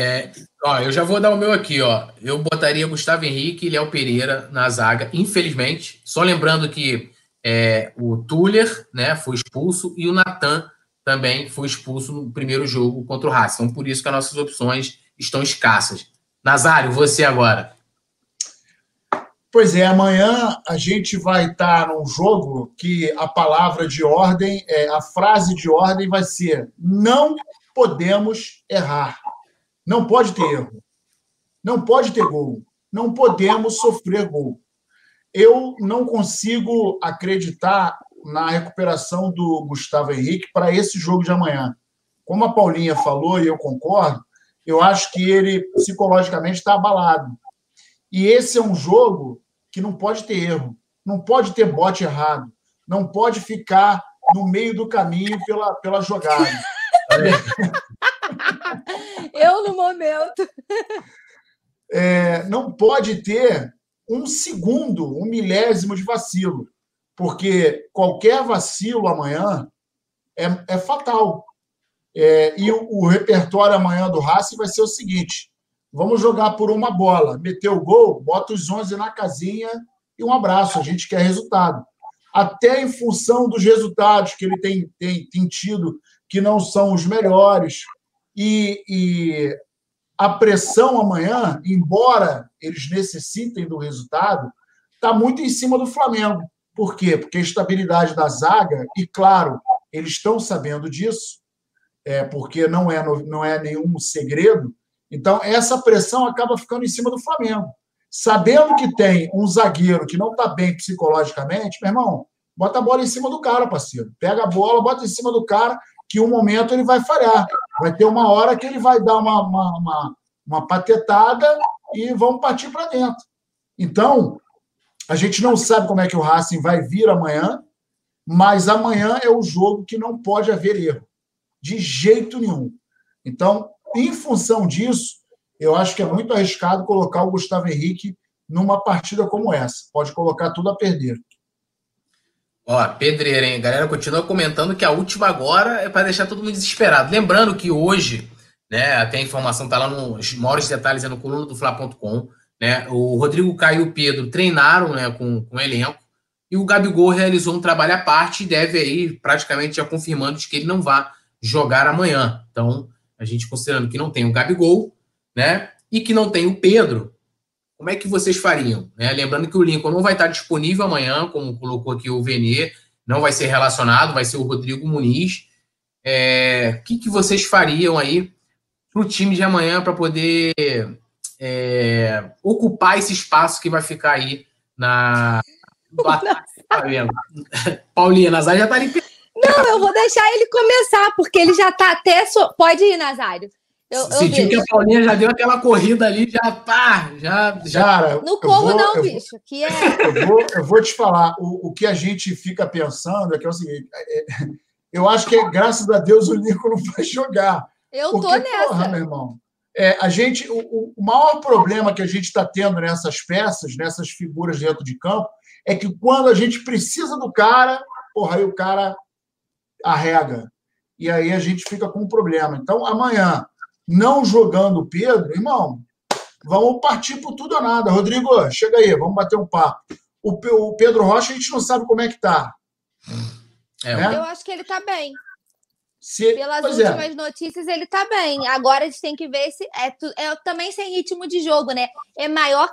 É, ó, eu já vou dar o meu aqui, ó. Eu botaria Gustavo Henrique e Léo Pereira na zaga, infelizmente. Só lembrando que é, o Tuller né, foi expulso e o Natan também foi expulso no primeiro jogo contra o Racing. Então, por isso que as nossas opções estão escassas. Nazário, você agora. Pois é, amanhã a gente vai estar num jogo que a palavra de ordem, é, a frase de ordem vai ser: não podemos errar. Não pode ter erro. Não pode ter gol. Não podemos sofrer gol. Eu não consigo acreditar na recuperação do Gustavo Henrique para esse jogo de amanhã. Como a Paulinha falou, e eu concordo, eu acho que ele psicologicamente está abalado. E esse é um jogo que não pode ter erro, não pode ter bote errado, não pode ficar no meio do caminho pela, pela jogada. Eu no momento. É, não pode ter um segundo, um milésimo de vacilo, porque qualquer vacilo amanhã é, é fatal. É, e o, o, repertório amanhã do Racing vai ser o seguinte: vamos jogar por uma bola. Meteu o gol, bota os 11 na casinha e um abraço. A gente quer resultado. Até em função dos resultados que ele tem, tem, tem tido, que não são os melhores. E, e a pressão amanhã, embora eles necessitem do resultado, está muito em cima do Flamengo. Por quê? Porque a estabilidade da zaga, e claro, eles estão sabendo disso, é, porque não é, não é nenhum segredo. Então, essa pressão acaba ficando em cima do Flamengo. Sabendo que tem um zagueiro que não está bem psicologicamente, meu irmão, bota a bola em cima do cara, parceiro. Pega a bola, bota em cima do cara, que um momento ele vai falhar. Vai ter uma hora que ele vai dar uma, uma, uma, uma patetada e vamos partir para dentro. Então, a gente não sabe como é que o Racing vai vir amanhã, mas amanhã é o jogo que não pode haver erro. De jeito nenhum. Então, em função disso, eu acho que é muito arriscado colocar o Gustavo Henrique numa partida como essa. Pode colocar tudo a perder. Ó, pedreira, hein? Galera continua comentando que a última agora é para deixar todo mundo desesperado. Lembrando que hoje, né, até a informação tá lá nos maiores detalhes é no coluna do Fla.com, né? O Rodrigo Caio e o Pedro treinaram, né, com, com o elenco e o Gabigol realizou um trabalho à parte e deve aí praticamente já confirmando que ele não vai jogar amanhã. Então, a gente considerando que não tem o Gabigol, né, e que não tem o Pedro, como é que vocês fariam? Né? Lembrando que o Lincoln não vai estar disponível amanhã, como colocou aqui o Venier, não vai ser relacionado, vai ser o Rodrigo Muniz. É, o que, que vocês fariam aí para o time de amanhã para poder é, ocupar esse espaço que vai ficar aí na. Paulinha, Nazário já está ali. Não, eu vou deixar ele começar, porque ele já está até. So... Pode ir, Nazário. Eu, Sentiu eu que a Paulinha já deu aquela corrida ali, já pá, já. já... Cara, no corro não, eu bicho. Vou, que é... eu, vou, eu vou te falar, o, o que a gente fica pensando é que é o seguinte: é, é eu acho que, graças a Deus, o Nico não vai jogar. Eu porque, tô nessa. Porra, meu irmão. É, a gente, o, o maior problema que a gente está tendo nessas peças, nessas figuras dentro de campo, é que quando a gente precisa do cara, porra, aí o cara arrega. E aí a gente fica com um problema. Então, amanhã, não jogando o Pedro, irmão, vamos partir por tudo ou nada. Rodrigo, chega aí, vamos bater um papo. O, o Pedro Rocha, a gente não sabe como é que tá. É, né? Eu acho que ele tá bem. Se... Pelas pois é. últimas é. notícias, ele tá bem. Agora a gente tem que ver se. É, é também sem ritmo de jogo, né? É maior.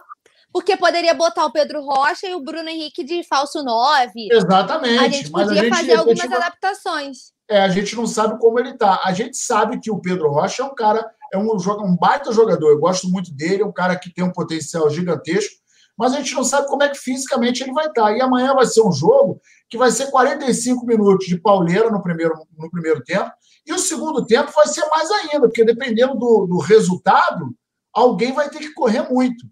Porque poderia botar o Pedro Rocha e o Bruno Henrique de falso 9. Exatamente. A gente podia a gente, fazer algumas gente... adaptações é, a gente não sabe como ele está. A gente sabe que o Pedro Rocha é um cara, é um, um baita jogador. Eu gosto muito dele, é um cara que tem um potencial gigantesco, mas a gente não sabe como é que fisicamente ele vai estar. Tá. E amanhã vai ser um jogo que vai ser 45 minutos de pauleira no primeiro, no primeiro tempo, e o segundo tempo vai ser mais ainda, porque dependendo do, do resultado, alguém vai ter que correr muito.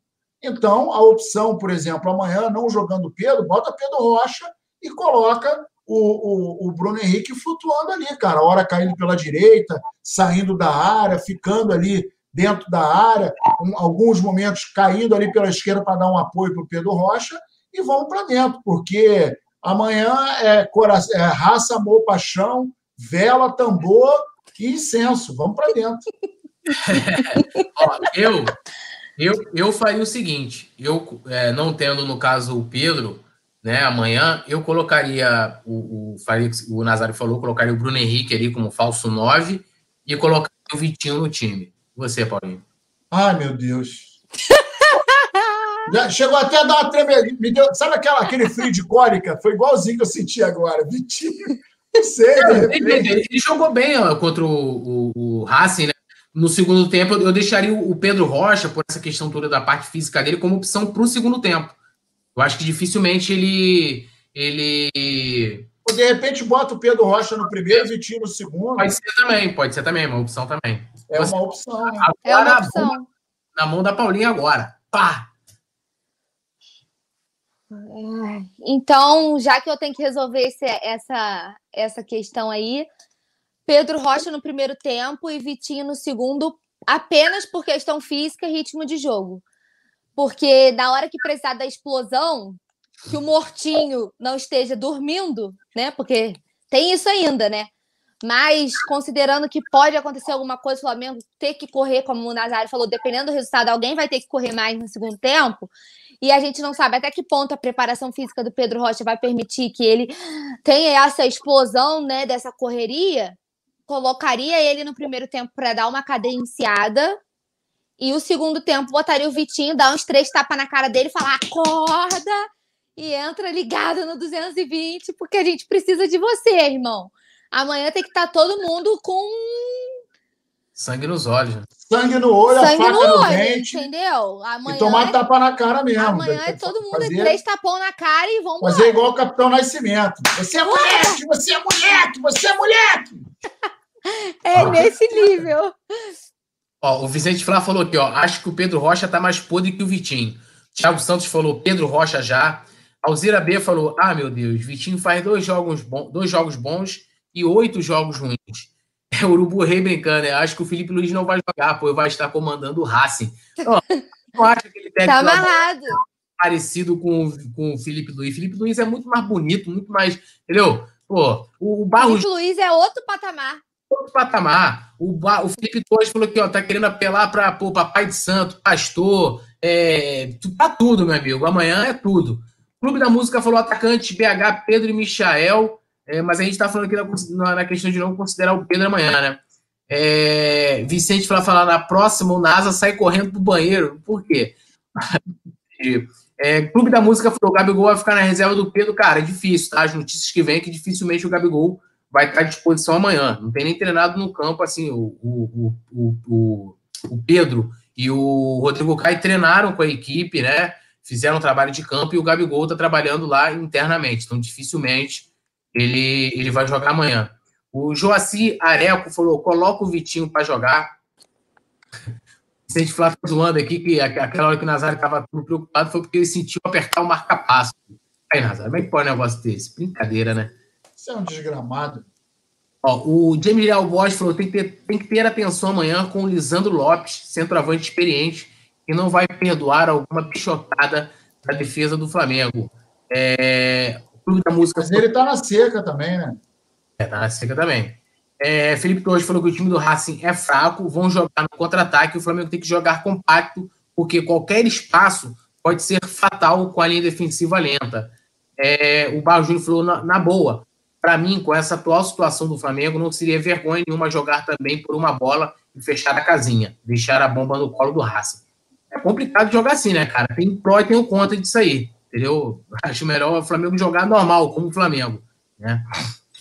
Então, a opção, por exemplo, amanhã, não jogando Pedro, bota Pedro Rocha e coloca o, o, o, Bruno Henrique flutuando ali, cara. A hora caindo pela direita, saindo da área, ficando ali dentro da área, um, alguns momentos caindo ali pela esquerda para dar um apoio para o Pedro Rocha e vamos para dentro, porque amanhã é, é raça, amor, paixão, vela, tambor e incenso. Vamos para dentro. Ó, eu, eu, eu faria o seguinte: eu, é, não tendo no caso o Pedro, né, amanhã, eu colocaria o, o, o Nazário falou, colocaria o Bruno Henrique ali como falso 9 e colocaria o Vitinho no time. Você, Paulinho. Ai, meu Deus. chegou até a dar uma. Me deu, sabe aquela, aquele frio de cólica? Foi igualzinho que eu senti agora. Vitinho. Não sei. Ele, ele, jogou bem ó, contra o, o, o Racing, né? No segundo tempo, eu deixaria o Pedro Rocha, por essa questão toda da parte física dele, como opção para o segundo tempo. Eu acho que dificilmente ele. ele... De repente bota o Pedro Rocha no primeiro e Vitinho no segundo. Pode ser também, pode ser também, uma opção também. É uma opção. Agora, é uma opção. Na mão, na mão da Paulinha agora. Pá! Então, já que eu tenho que resolver esse, essa, essa questão aí, Pedro Rocha no primeiro tempo e Vitinho no segundo, apenas por questão física e ritmo de jogo. Porque na hora que precisar da explosão, que o mortinho não esteja dormindo, né? Porque tem isso ainda, né? Mas considerando que pode acontecer alguma coisa, o Flamengo ter que correr, como o Nazário falou, dependendo do resultado, alguém vai ter que correr mais no segundo tempo. E a gente não sabe até que ponto a preparação física do Pedro Rocha vai permitir que ele tenha essa explosão, né, dessa correria. Colocaria ele no primeiro tempo para dar uma cadenciada. E o segundo tempo botaria o Vitinho, dar uns três tapas na cara dele falar: acorda! E entra ligado no 220, porque a gente precisa de você, irmão. Amanhã tem que estar tá todo mundo com sangue nos olhos. Sangue no olho, sangue a faca no, olho, dente. Entendeu? Amanhã e tomar é... tapa na cara mesmo. Amanhã é todo mundo fazer... três tapão na cara e vamos Fazer igual o Capitão Nascimento. Você é moleque, você é moleque, você é moleque. é ah. nesse nível. Ó, o Vicente Flá falou aqui, ó. Acho que o Pedro Rocha tá mais podre que o Vitinho. Thiago Santos falou Pedro Rocha já. Alzira B falou: Ah, meu Deus, Vitinho faz dois jogos, bons, dois jogos bons e oito jogos ruins. É o Urubu Rei brincando, né? Acho que o Felipe Luiz não vai jogar, pô, vai estar comandando o Racing. Ó, não acho que ele deve tá amarrado. parecido com, com o Felipe Luiz. Felipe Luiz é muito mais bonito, muito mais. Entendeu? Pô, o, o Barros. Felipe Luiz é outro patamar. Outro patamar. O, o Felipe Torres falou que ó, tá querendo apelar para papai de santo, pastor, é, pra tudo, meu amigo. Amanhã é tudo. Clube da Música falou atacante BH, Pedro e Michael. É, mas a gente está falando aqui na, na, questão de não considerar o Pedro amanhã, né? É, Vicente vai falar na próxima, o NASA sai correndo pro banheiro. Por quê? é, Clube da Música falou: o Gabigol vai ficar na reserva do Pedro. Cara, é difícil, tá? As notícias que vêm é que dificilmente o Gabigol vai estar à disposição amanhã. Não tem nem treinado no campo, assim, o, o, o, o, Pedro e o Rodrigo Caio treinaram com a equipe, né? fizeram trabalho de campo e o Gabigol está trabalhando lá internamente. Então, dificilmente ele, ele vai jogar amanhã. O Joaci Areco falou: coloca o Vitinho para jogar. A gente falar zoando aqui, que aquela hora que o Nazário estava preocupado foi porque ele sentiu apertar o marca-passo. Aí, Nazário, como é que pode um negócio desse? Brincadeira, né? Isso é um desgramado. Ó, o James Leal Bosch falou: tem que, ter, tem que ter atenção amanhã com o Lisandro Lopes, centroavante experiente, que não vai perdoar alguma pichotada da defesa do Flamengo. É, o Clube da Música. Mas ele tá na seca também, né? É, tá na seca também. É, Felipe Torres falou que o time do Racing é fraco, vão jogar no contra-ataque, o Flamengo tem que jogar compacto, porque qualquer espaço pode ser fatal com a linha defensiva lenta. É, o Barro Júnior falou na, na boa. Para mim, com essa atual situação do Flamengo, não seria vergonha nenhuma jogar também por uma bola e fechar a casinha, deixar a bomba no colo do Racing é complicado jogar assim, né, cara? Tem pró e tem o contra disso aí, entendeu? Acho melhor o Flamengo jogar normal, como o Flamengo, né?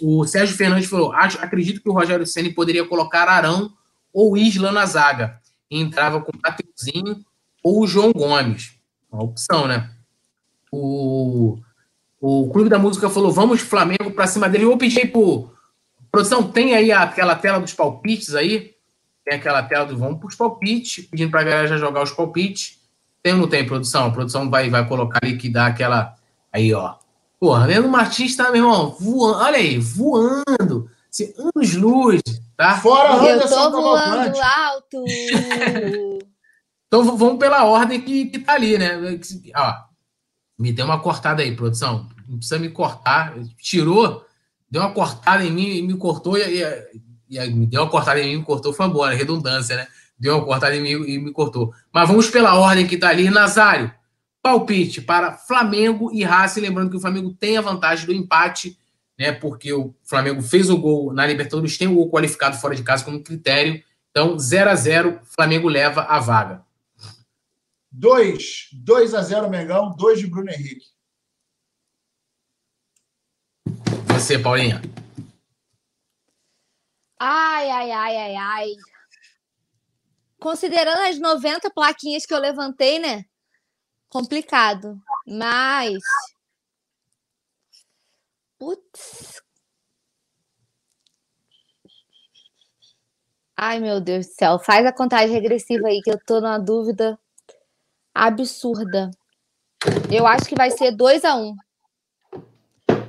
O Sérgio Fernandes falou: acredito que o Rogério Ceni poderia colocar Arão ou Isla na zaga. E entrava com o Mateuzinho ou o João Gomes. Uma opção, né? O, o Clube da Música falou: vamos Flamengo para cima dele. Eu aí pro. Produção, tem aí aquela tela dos palpites aí? Tem aquela tela do vamos para os palpites, pedindo para a galera já jogar os palpites. Tem ou não tem produção? A produção vai, vai colocar ali que dá aquela. Aí, ó. Porra, Leandro Martins tá, meu irmão, voando. Olha aí, voando. Assim, anos luz, tá? Fora Eu tô voando alto. então vamos pela ordem que, que tá ali, né? Ó, me deu uma cortada aí, produção. Não precisa me cortar. Tirou, deu uma cortada em mim, me cortou e, e e deu uma cortada em mim e me cortou, foi embora, redundância, né? Deu uma cortada em mim e me cortou. Mas vamos pela ordem que tá ali. Nazário, palpite para Flamengo e Racing, lembrando que o Flamengo tem a vantagem do empate, né? Porque o Flamengo fez o gol na Libertadores, tem o gol qualificado fora de casa como critério. Então, 0 a 0 Flamengo leva a vaga. 2, 2 a 0 Mengão, 2 de Bruno Henrique. Você, Paulinha. Ai, ai, ai, ai, ai. Considerando as 90 plaquinhas que eu levantei, né? Complicado. Mas. Putz. Ai, meu Deus do céu. Faz a contagem regressiva aí, que eu tô numa dúvida absurda. Eu acho que vai ser 2 a 1 um.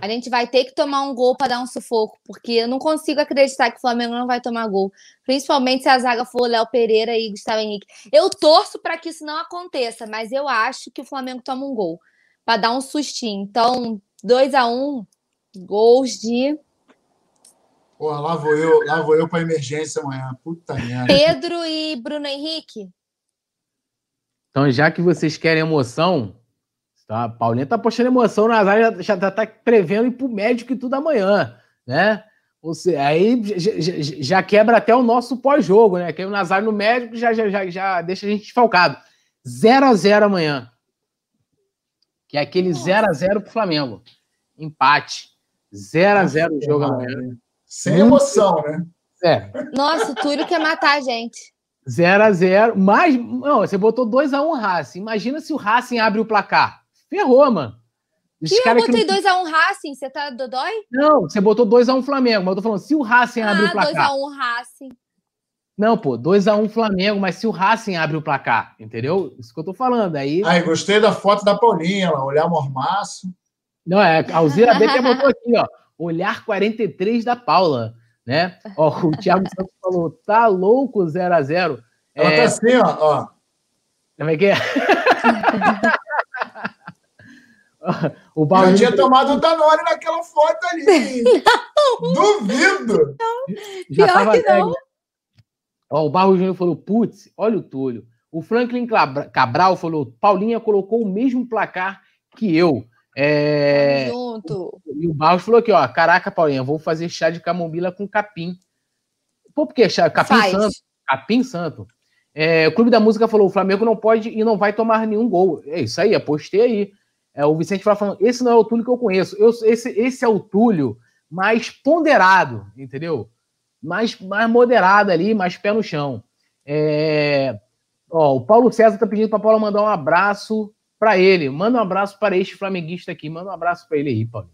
A gente vai ter que tomar um gol para dar um sufoco, porque eu não consigo acreditar que o Flamengo não vai tomar gol. Principalmente se a zaga for Léo Pereira e Gustavo Henrique. Eu torço para que isso não aconteça, mas eu acho que o Flamengo toma um gol para dar um sustinho. Então, 2 a 1 um, gols de Porra, lá vou eu, lá vou eu para emergência amanhã. Puta merda. Pedro e Bruno Henrique. Então, já que vocês querem emoção, tá? A Paulinha tá postando emoção, o Nazário já, já tá prevendo ir pro médico e tudo amanhã, né? Ou seja, aí já, já, quebra até o nosso pós-jogo, né? Que o Nazário no médico já, já, já, já deixa a gente desfalcado. 0 a 0 amanhã. Que é aquele 0 a 0 pro Flamengo. Empate. 0 a 0 o jogo amanhã. Sem emoção, né? É. Nossa, o Túlio quer matar a gente. 0 a 0 Mas, não, você botou 2x1 um Racing. Imagina se o Racing abre o placar. Ferrou, mano. Esse eu botei 2x1 não... um Racing, você tá dodói? Não, você botou 2x1 um Flamengo, mas eu tô falando, se o Racing ah, abre o placar. 2x1 um Racing. Não, pô, 2x1 um Flamengo, mas se o Racing abre o placar, entendeu? Isso que eu tô falando. Aí. Ai, gostei da foto da Paulinha, lá, olhar mormaço. Não, é, a Alzira B que botou aqui, ó. Olhar 43 da Paula, né? Ó, o Thiago Santos falou, tá louco 0x0. Ela tá é... tá assim, ó, ó. Como é que é? o Eu tinha tomado o Danone naquela foto ali. Duvido. Já Pior tava que não. Ó, o Barro Júnior falou, putz, olha o Túlio. O Franklin Cabral falou, Paulinha colocou o mesmo placar que eu. É... Junto. E o Barros falou aqui, ó, caraca, Paulinha, vou fazer chá de camomila com capim. Pô, por que chá? Capim Faz. santo. Capim santo. É, o Clube da Música falou, o Flamengo não pode e não vai tomar nenhum gol. É isso aí, apostei aí. É, o Vicente vai falando, esse não é o Túlio que eu conheço. Eu, esse, esse é o Túlio mais ponderado, entendeu? Mais, mais moderado ali, mais pé no chão. É, ó, o Paulo César tá pedindo para Paula mandar um abraço para ele. Manda um abraço para este flamenguista aqui. Manda um abraço para ele aí, Paulo.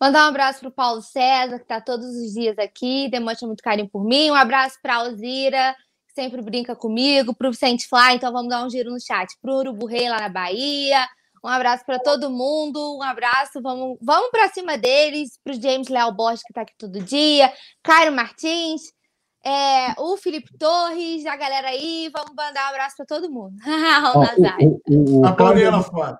Mandar um abraço para o Paulo César, que está todos os dias aqui, demonstra muito carinho por mim. Um abraço para a Alzira, que sempre brinca comigo. Para o Vicente Fly, então vamos dar um giro no chat. Para o Urubu Rei lá na Bahia. Um abraço para todo mundo. Um abraço. Vamos, vamos para cima deles. Para o James Leal Borges, que está aqui todo dia. Cairo Martins. É, o Felipe Torres, a galera aí, vamos mandar um abraço para todo mundo. o Nazário. A Paulinha foto.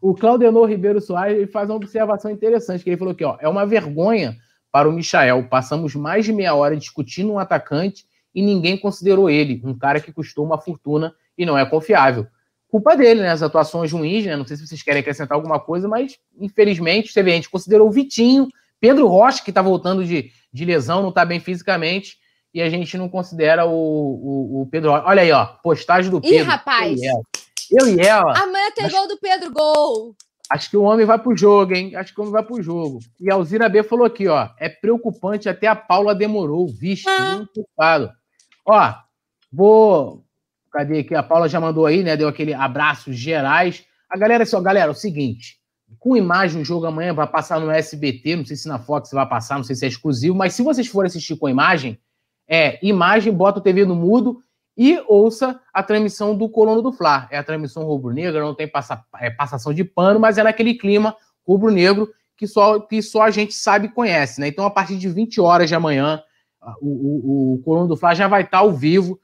o Claudenor Ribeiro Soares faz uma observação interessante, que ele falou que ó, é uma vergonha para o Michael. Passamos mais de meia hora discutindo um atacante e ninguém considerou ele, um cara que custou uma fortuna e não é confiável. Culpa dele, né? As atuações ruins, né? Não sei se vocês querem acrescentar alguma coisa, mas infelizmente, vê, a gente considerou o Vitinho, Pedro Rocha, que está voltando de, de lesão, não está bem fisicamente, e a gente não considera o, o, o, Pedro Rocha. Olha aí, ó, postagem do Pedro. Ih, rapaz! Eu e ela. Amanhã tem acho, gol do Pedro, gol! Acho que o homem vai pro jogo, hein? Acho que o homem vai pro jogo. E a Alzira B falou aqui, ó. É preocupante, até a Paula demorou. Vixe, ah. muito preocupado. Ó, vou. Cadê aqui? A Paula já mandou aí, né? Deu aquele abraço gerais. A galera, assim, ó, galera, é o seguinte com imagem o jogo amanhã vai passar no SBT, não sei se na Fox vai passar, não sei se é exclusivo, mas se vocês forem assistir com imagem, é imagem, bota o TV no mudo e ouça a transmissão do Colono do Fla. É a transmissão rubro-negra, não tem passa, é, passação de pano, mas é naquele clima rubro-negro que só, que só a gente sabe e conhece, né? Então, a partir de 20 horas de amanhã, o, o, o Colono do Fla já vai estar ao vivo?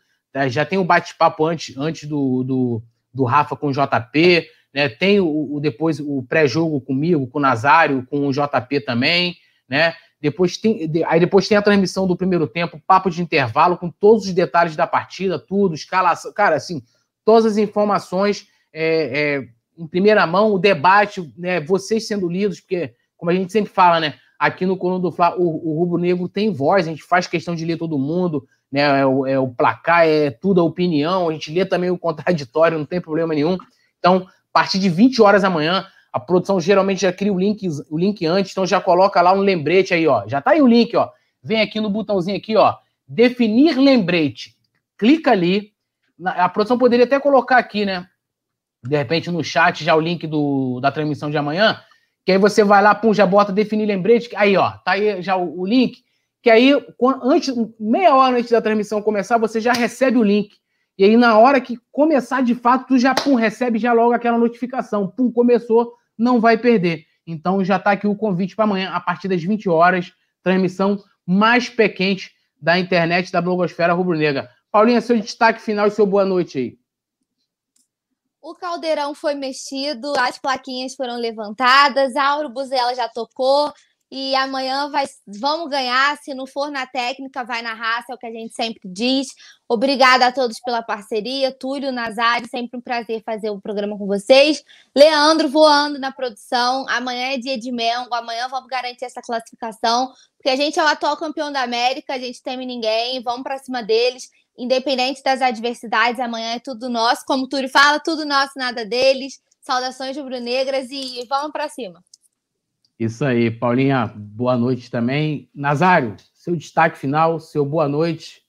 Já tem o bate-papo antes, antes do, do, do Rafa com o JP, né? Tem o, o depois o pré-jogo comigo, com o Nazário, com o JP também, né? Depois tem, aí depois tem a transmissão do primeiro tempo, papo de intervalo, com todos os detalhes da partida, tudo, escalação, cara, assim, todas as informações é, é, em primeira mão, o debate, né, vocês sendo lidos, porque, como a gente sempre fala, né, aqui no Coluna do Fla, o, o Rubro Negro tem voz, a gente faz questão de ler todo mundo, né, é o, é o placar, é tudo a opinião, a gente lê também o contraditório, não tem problema nenhum. Então, a partir de 20 horas da manhã, a produção geralmente já cria o link, o link antes, então já coloca lá um lembrete aí, ó. Já tá aí o link, ó. Vem aqui no botãozinho aqui, ó. Definir lembrete. Clica ali. A produção poderia até colocar aqui, né? De repente no chat já o link do, da transmissão de amanhã. Que aí você vai lá, pum, já bota definir lembrete. Aí, ó, tá aí já o, o link. Que aí, antes, meia hora antes da transmissão começar, você já recebe o link. E aí, na hora que começar de fato, tu já pum, recebe já logo aquela notificação. Pum, começou, não vai perder. Então já está aqui o convite para amanhã, a partir das 20 horas, transmissão mais pé quente da internet da Blogosfera Rubro-Negra. Paulinha, seu destaque final e seu boa noite aí. O caldeirão foi mexido, as plaquinhas foram levantadas, Auro Buzela já tocou E amanhã vai, vamos ganhar. Se não for na técnica, vai na raça, é o que a gente sempre diz. Obrigada a todos pela parceria. Túlio, Nazário, sempre um prazer fazer o programa com vocês. Leandro voando na produção. Amanhã é dia de Mengo. Amanhã vamos garantir essa classificação. Porque a gente é o atual campeão da América, a gente teme ninguém. Vamos para cima deles. Independente das adversidades, amanhã é tudo nosso. Como o Túlio fala, tudo nosso, nada deles. Saudações rubro-negras e vamos para cima. Isso aí, Paulinha, boa noite também. Nazário, seu destaque final, seu boa noite.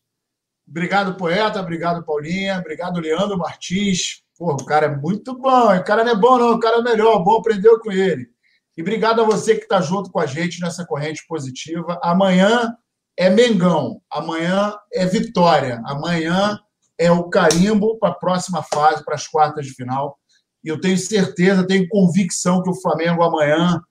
Obrigado, poeta, obrigado, Paulinha, obrigado, Leandro Martins. Pô, o cara é muito bom, o cara não é bom, não, o cara é melhor, bom aprendeu com ele. E obrigado a você que está junto com a gente nessa corrente positiva. Amanhã é Mengão, amanhã é vitória, amanhã é o carimbo para a próxima fase, para as quartas de final. E eu tenho certeza, tenho convicção que o Flamengo amanhã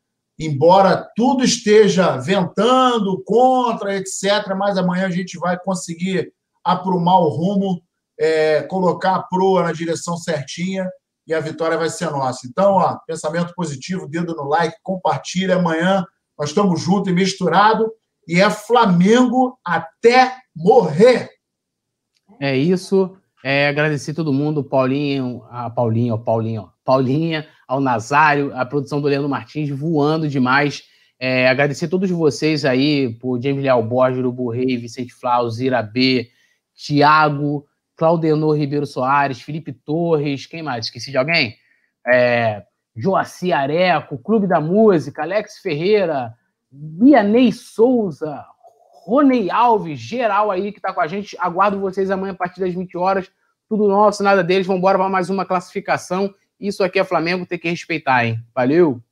embora tudo esteja ventando contra, etc., mas amanhã a gente vai conseguir aprumar o rumo, é, colocar a proa na direção certinha e a vitória vai ser nossa. Então, ó, pensamento positivo, dedo no like, compartilha. Amanhã nós estamos juntos e misturados e é Flamengo até morrer. É isso. É, agradecer todo mundo, Paulinho, a Paulinho, Paulinho, Paulinha, ao Nazário, a produção do Leandro Martins voando demais. É, agradecer a todos vocês aí, por James Leal Borges, Urubu Rei, Vicente Flau, Zira B, Tiago, Claudenor Ribeiro Soares, Felipe Torres, quem mais? Esqueci de alguém? É, Joaci Areco, Clube da Música, Alex Ferreira, Bianei Souza, Ronei Alves, geral aí que tá com a gente. Aguardo vocês amanhã a partir das 20 horas. Tudo nosso, nada deles. Vamos embora para mais uma classificação. Isso aqui é Flamengo, tem que respeitar, hein? Valeu!